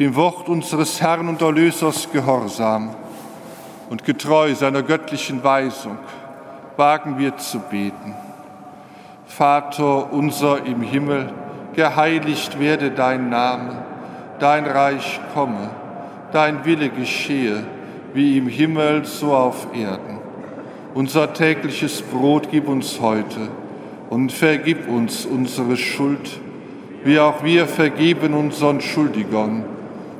Dem Wort unseres Herrn und Erlösers gehorsam und getreu seiner göttlichen Weisung, wagen wir zu beten. Vater unser im Himmel, geheiligt werde dein Name, dein Reich komme, dein Wille geschehe, wie im Himmel so auf Erden. Unser tägliches Brot gib uns heute und vergib uns unsere Schuld, wie auch wir vergeben unseren Schuldigern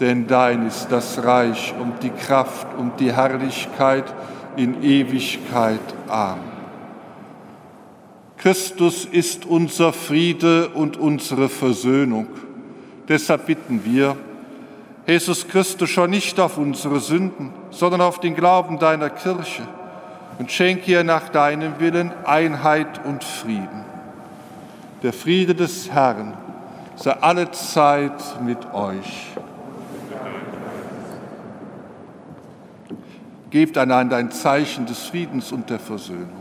denn dein ist das Reich und die Kraft und die Herrlichkeit in Ewigkeit. Amen. Christus ist unser Friede und unsere Versöhnung. Deshalb bitten wir, Jesus Christus, schau nicht auf unsere Sünden, sondern auf den Glauben deiner Kirche und schenke ihr nach deinem Willen Einheit und Frieden. Der Friede des Herrn sei alle Zeit mit euch. Gebt einander ein Zeichen des Friedens und der Versöhnung.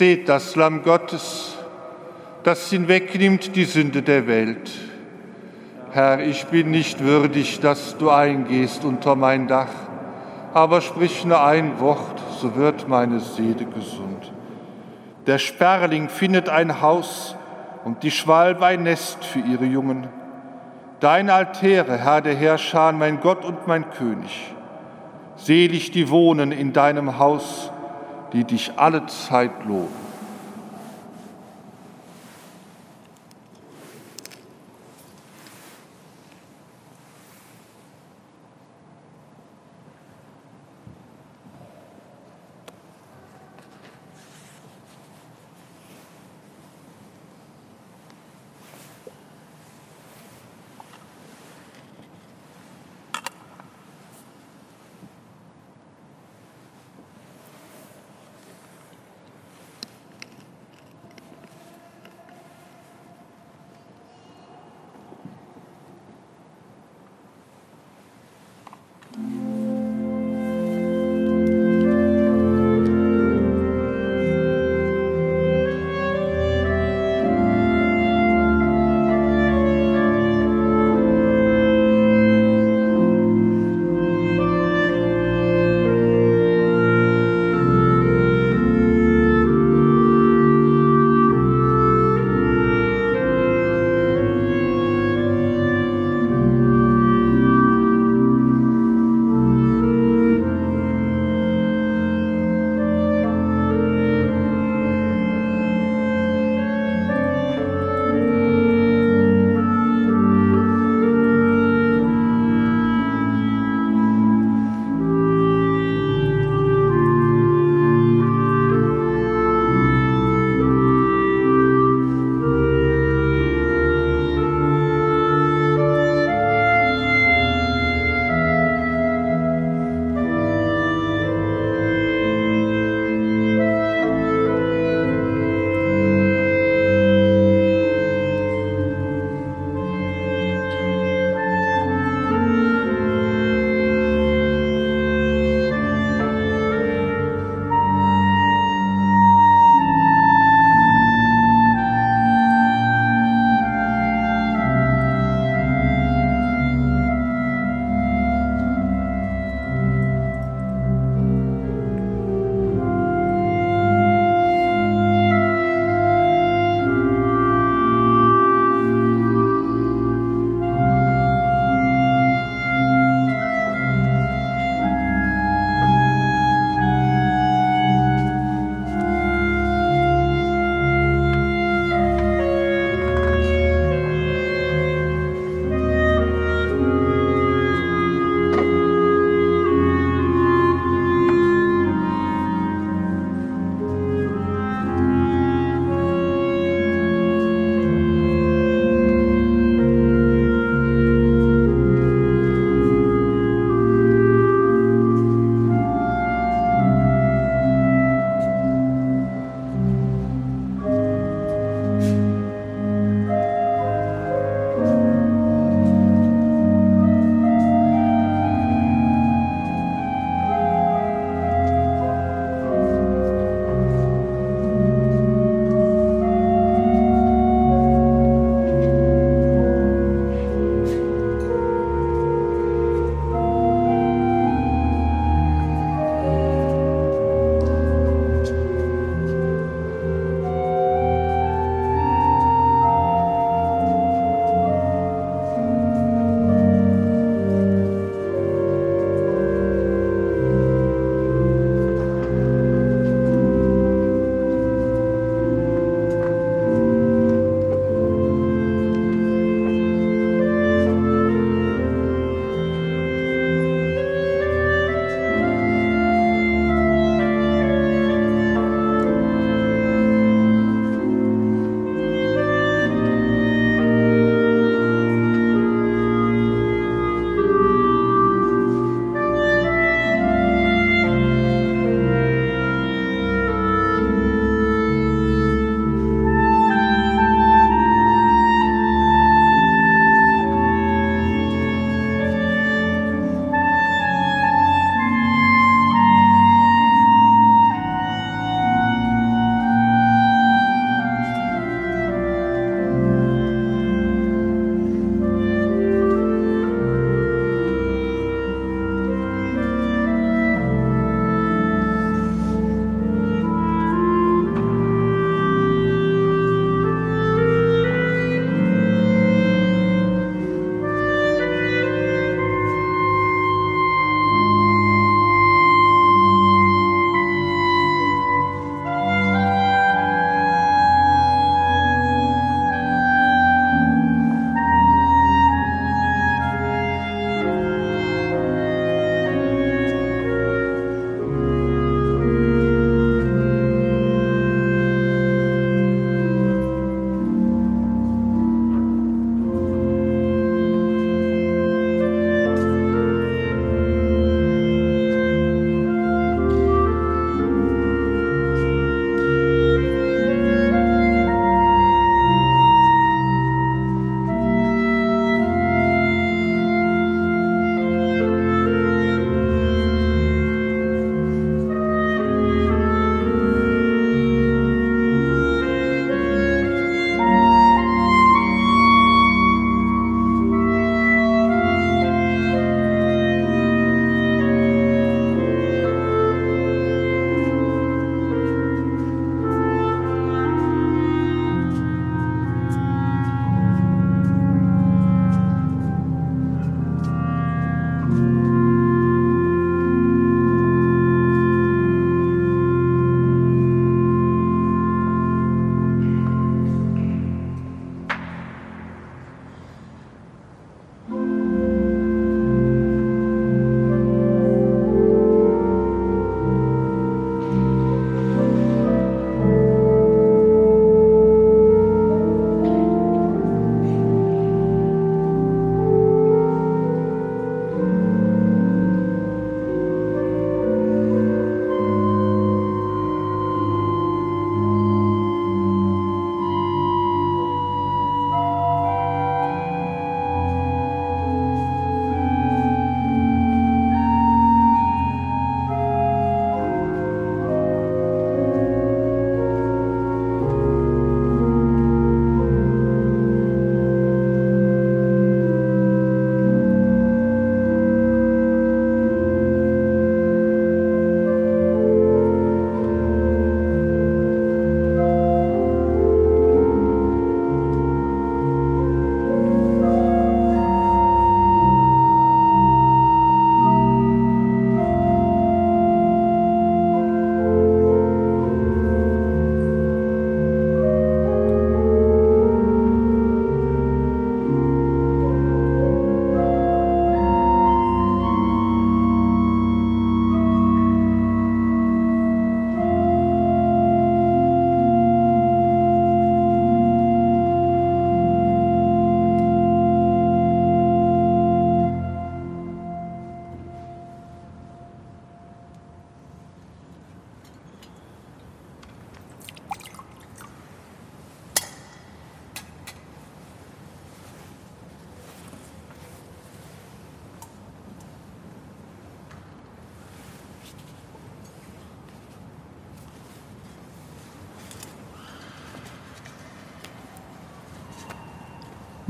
Seht das Lamm Gottes, das hinwegnimmt die Sünde der Welt. Herr, ich bin nicht würdig, dass du eingehst unter mein Dach, aber sprich nur ein Wort, so wird meine Seele gesund. Der Sperling findet ein Haus und die Schwalbe ein Nest für ihre Jungen. Deine Altäre, Herr der Herrscher, mein Gott und mein König. Selig die wohnen in deinem Haus, die dich alle Zeit loben.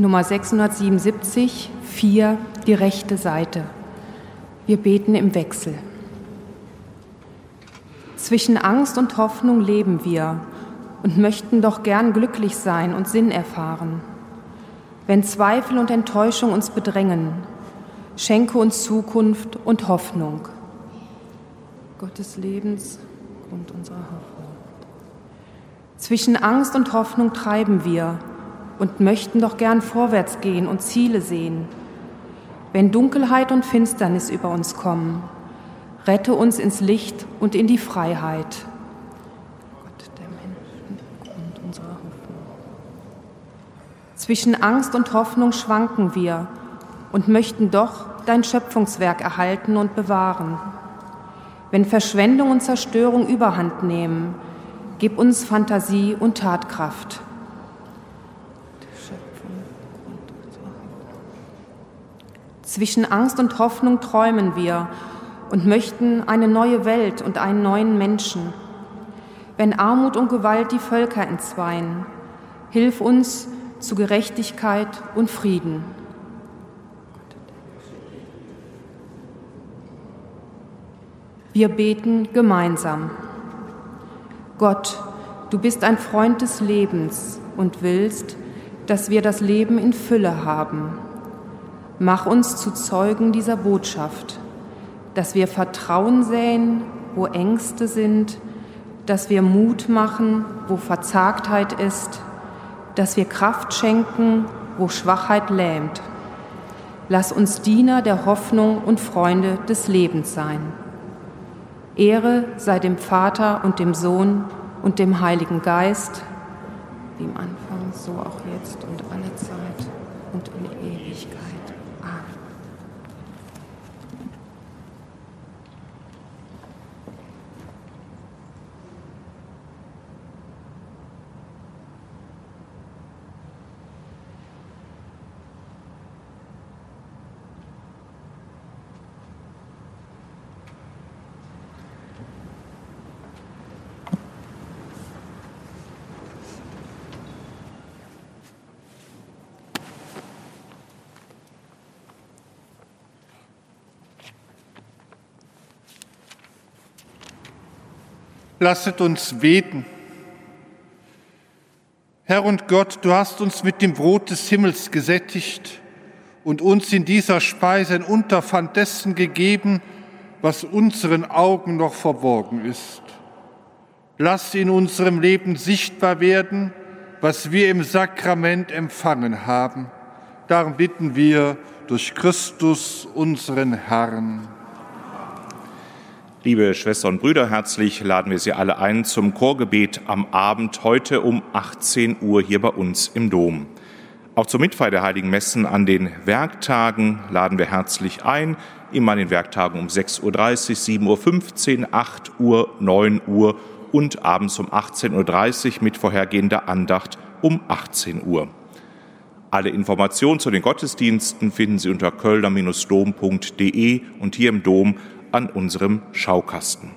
Nummer 677, 4, die rechte Seite. Wir beten im Wechsel. Zwischen Angst und Hoffnung leben wir und möchten doch gern glücklich sein und Sinn erfahren. Wenn Zweifel und Enttäuschung uns bedrängen, schenke uns Zukunft und Hoffnung. Gottes Lebens, Grund unserer Hoffnung. Zwischen Angst und Hoffnung treiben wir und möchten doch gern vorwärts gehen und Ziele sehen. Wenn Dunkelheit und Finsternis über uns kommen, rette uns ins Licht und in die Freiheit. Zwischen Angst und Hoffnung schwanken wir und möchten doch dein Schöpfungswerk erhalten und bewahren. Wenn Verschwendung und Zerstörung überhand nehmen, gib uns Fantasie und Tatkraft. Zwischen Angst und Hoffnung träumen wir und möchten eine neue Welt und einen neuen Menschen. Wenn Armut und Gewalt die Völker entzweien, hilf uns zu Gerechtigkeit und Frieden. Wir beten gemeinsam. Gott, du bist ein Freund des Lebens und willst, dass wir das Leben in Fülle haben. Mach uns zu Zeugen dieser Botschaft, dass wir Vertrauen säen, wo Ängste sind, dass wir Mut machen, wo Verzagtheit ist, dass wir Kraft schenken, wo Schwachheit lähmt. Lass uns Diener der Hoffnung und Freunde des Lebens sein. Ehre sei dem Vater und dem Sohn und dem Heiligen Geist, wie im Anfang, so auch jetzt und alle Zeit und in Ewigkeit. Amen. Lasset uns beten. Herr und Gott, du hast uns mit dem Brot des Himmels gesättigt und uns in dieser Speise ein Unterpfand dessen gegeben, was unseren Augen noch verborgen ist. Lass in unserem Leben sichtbar werden, was wir im Sakrament empfangen haben. Darum bitten wir durch Christus, unseren Herrn. Liebe Schwestern und Brüder, herzlich laden wir Sie alle ein zum Chorgebet am Abend heute um 18 Uhr hier bei uns im Dom. Auch zur Mitfeier der Heiligen Messen an den Werktagen laden wir herzlich ein. Immer an den Werktagen um 6.30 Uhr, 7.15 Uhr, 8 Uhr, 9 Uhr und abends um 18.30 Uhr mit vorhergehender Andacht um 18 Uhr. Alle Informationen zu den Gottesdiensten finden Sie unter kölner-dom.de und hier im Dom an unserem Schaukasten.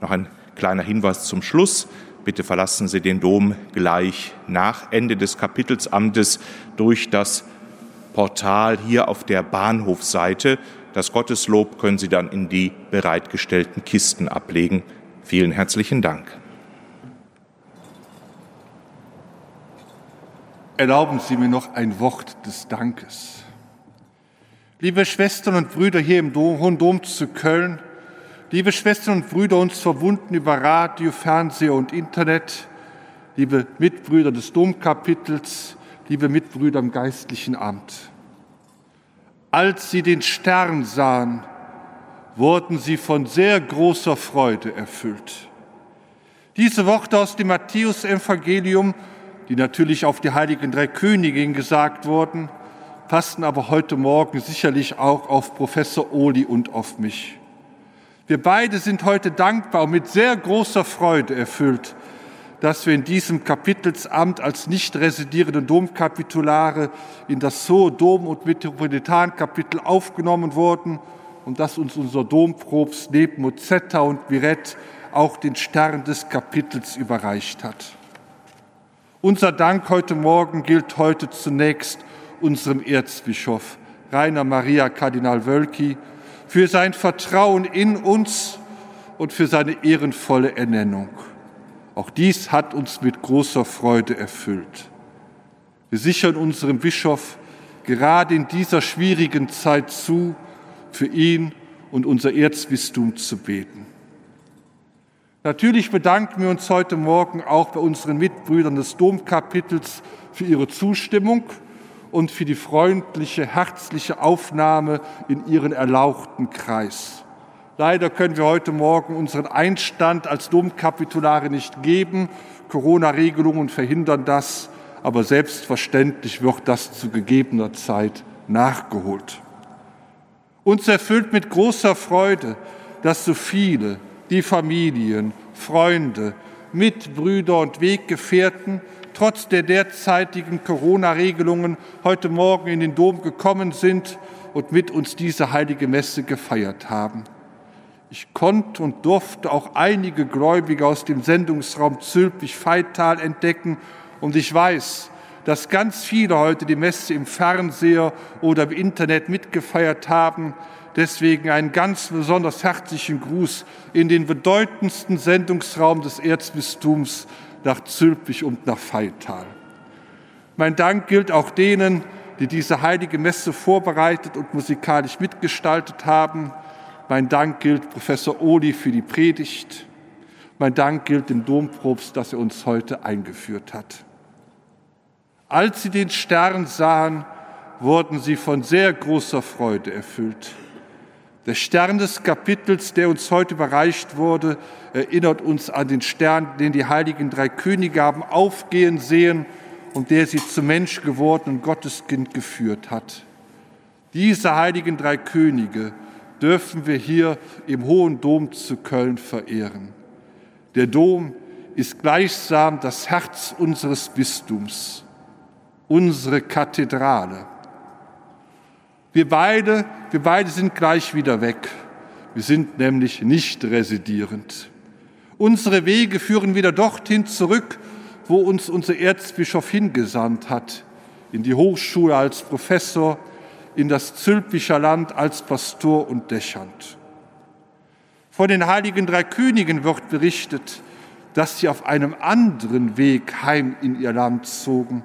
Noch ein kleiner Hinweis zum Schluss. Bitte verlassen Sie den Dom gleich nach Ende des Kapitelsamtes durch das Portal hier auf der Bahnhofseite. Das Gotteslob können Sie dann in die bereitgestellten Kisten ablegen. Vielen herzlichen Dank. Erlauben Sie mir noch ein Wort des Dankes. Liebe Schwestern und Brüder hier im Hohen Dom zu Köln, liebe Schwestern und Brüder uns verbunden über Radio, Fernseher und Internet, liebe Mitbrüder des Domkapitels, liebe Mitbrüder im geistlichen Amt. Als sie den Stern sahen, wurden sie von sehr großer Freude erfüllt. Diese Worte aus dem Matthäusevangelium, die natürlich auf die heiligen drei Königin gesagt wurden, passen aber heute Morgen sicherlich auch auf Professor Ohli und auf mich. Wir beide sind heute dankbar und mit sehr großer Freude erfüllt, dass wir in diesem Kapitelsamt als nicht residierende Domkapitulare in das Hohe Dom- und Metropolitankapitel aufgenommen wurden und dass uns unser Domprobst neben Mozetta und Viret auch den Stern des Kapitels überreicht hat. Unser Dank heute Morgen gilt heute zunächst unserem Erzbischof Rainer Maria Kardinal Wölki für sein Vertrauen in uns und für seine ehrenvolle Ernennung. Auch dies hat uns mit großer Freude erfüllt. Wir sichern unserem Bischof gerade in dieser schwierigen Zeit zu, für ihn und unser Erzbistum zu beten. Natürlich bedanken wir uns heute Morgen auch bei unseren Mitbrüdern des Domkapitels für ihre Zustimmung und für die freundliche, herzliche Aufnahme in ihren erlauchten Kreis. Leider können wir heute Morgen unseren Einstand als Domkapitulare nicht geben. Corona-Regelungen verhindern das, aber selbstverständlich wird das zu gegebener Zeit nachgeholt. Uns erfüllt mit großer Freude, dass so viele, die Familien, Freunde, Mitbrüder und Weggefährten trotz der derzeitigen Corona-Regelungen heute Morgen in den Dom gekommen sind und mit uns diese heilige Messe gefeiert haben. Ich konnte und durfte auch einige Gläubige aus dem Sendungsraum Zülpich-Feital entdecken und ich weiß, dass ganz viele heute die Messe im Fernseher oder im Internet mitgefeiert haben. Deswegen einen ganz besonders herzlichen Gruß in den bedeutendsten Sendungsraum des Erzbistums nach Zülpich und nach Feital. Mein Dank gilt auch denen, die diese heilige Messe vorbereitet und musikalisch mitgestaltet haben. Mein Dank gilt Professor Oli für die Predigt. Mein Dank gilt dem Domprobst, dass er uns heute eingeführt hat. Als sie den Stern sahen, wurden sie von sehr großer Freude erfüllt. Der Stern des Kapitels, der uns heute überreicht wurde, erinnert uns an den Stern, den die heiligen drei Könige haben aufgehen sehen und der sie zum Mensch gewordenen Gotteskind geführt hat. Diese heiligen drei Könige dürfen wir hier im Hohen Dom zu Köln verehren. Der Dom ist gleichsam das Herz unseres Bistums unsere Kathedrale. Wir beide, wir beide sind gleich wieder weg. Wir sind nämlich nicht residierend. Unsere Wege führen wieder dorthin zurück, wo uns unser Erzbischof hingesandt hat, in die Hochschule als Professor, in das Zülpicher Land als Pastor und Dächant. Von den heiligen drei Königen wird berichtet, dass sie auf einem anderen Weg heim in ihr Land zogen,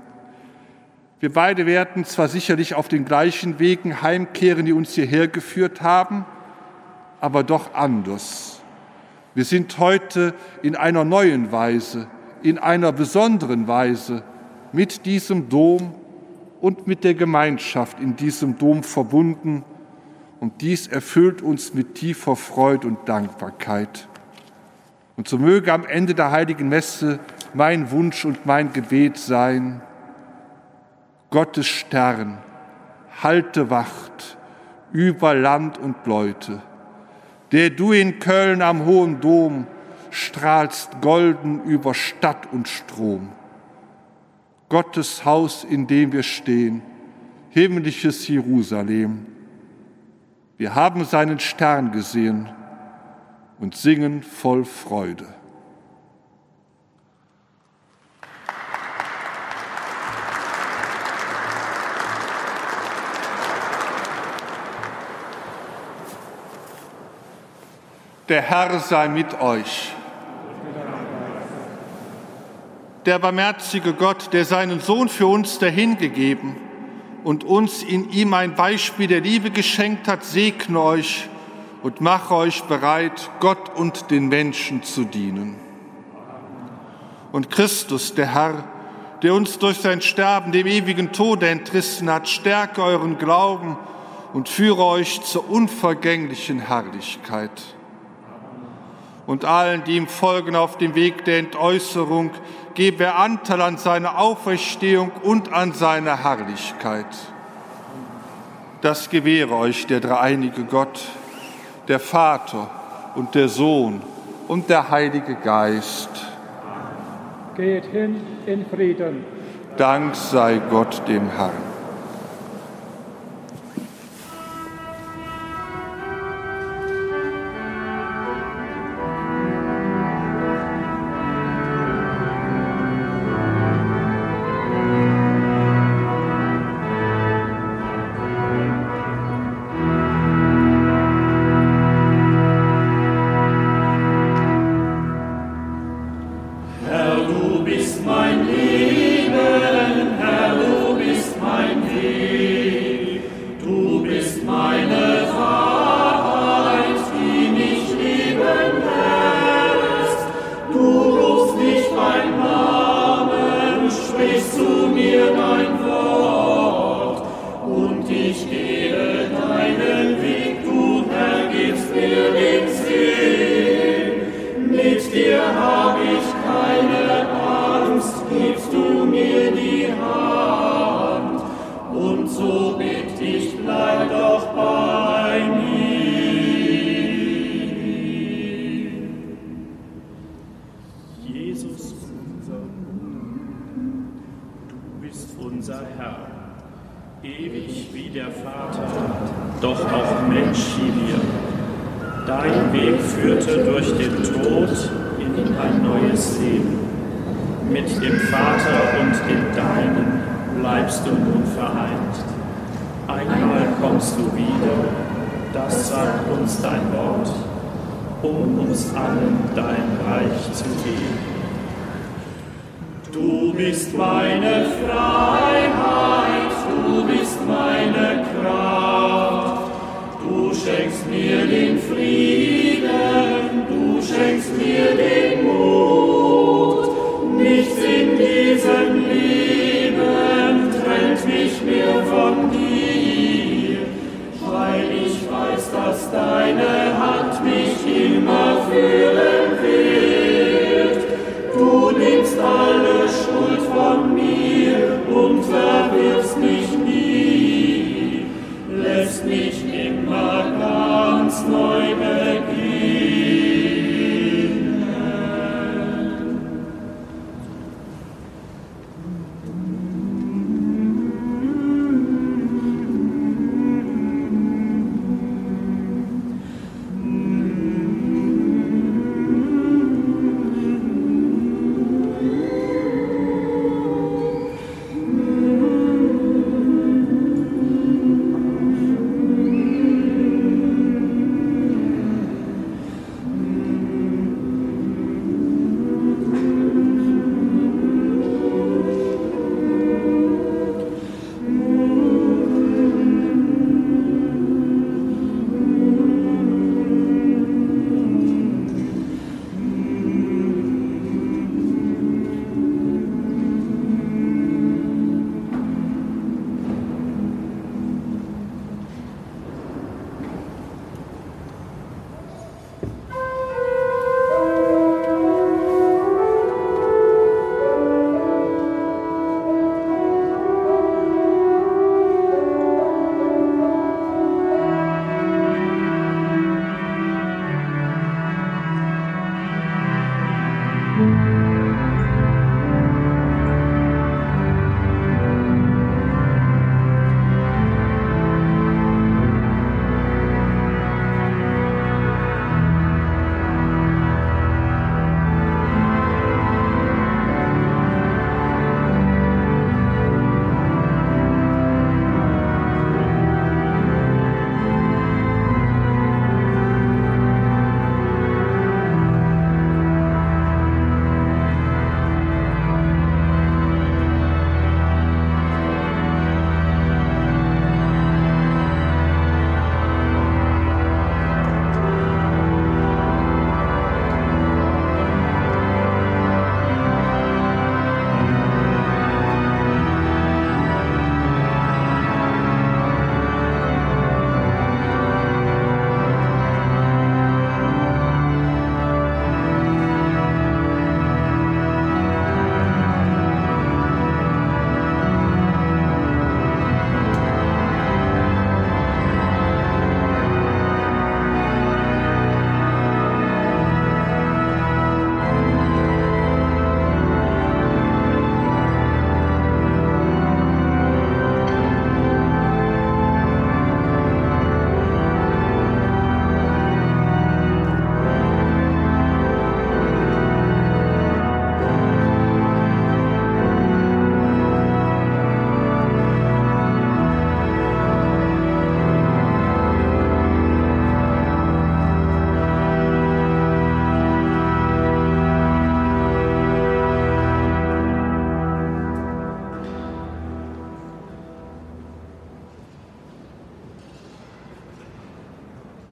wir beide werden zwar sicherlich auf den gleichen Wegen heimkehren, die uns hierher geführt haben, aber doch anders. Wir sind heute in einer neuen Weise, in einer besonderen Weise mit diesem Dom und mit der Gemeinschaft in diesem Dom verbunden. Und dies erfüllt uns mit tiefer Freude und Dankbarkeit. Und so möge am Ende der heiligen Messe mein Wunsch und mein Gebet sein, Gottes Stern, halte Wacht über Land und Leute, der du in Köln am Hohen Dom strahlst golden über Stadt und Strom. Gottes Haus, in dem wir stehen, himmlisches Jerusalem. Wir haben seinen Stern gesehen und singen voll Freude. Der Herr sei mit euch. Der barmherzige Gott, der seinen Sohn für uns dahingegeben und uns in ihm ein Beispiel der Liebe geschenkt hat, segne euch und mache euch bereit, Gott und den Menschen zu dienen. Und Christus, der Herr, der uns durch sein Sterben dem ewigen Tode entrissen hat, stärke euren Glauben und führe euch zur unvergänglichen Herrlichkeit und allen, die ihm folgen auf dem Weg der Entäußerung, gebe er Anteil an seiner Auferstehung und an seiner Herrlichkeit. Das gewähre euch der dreieinige Gott, der Vater und der Sohn und der Heilige Geist. Geht hin in Frieden. Dank sei Gott dem Herrn.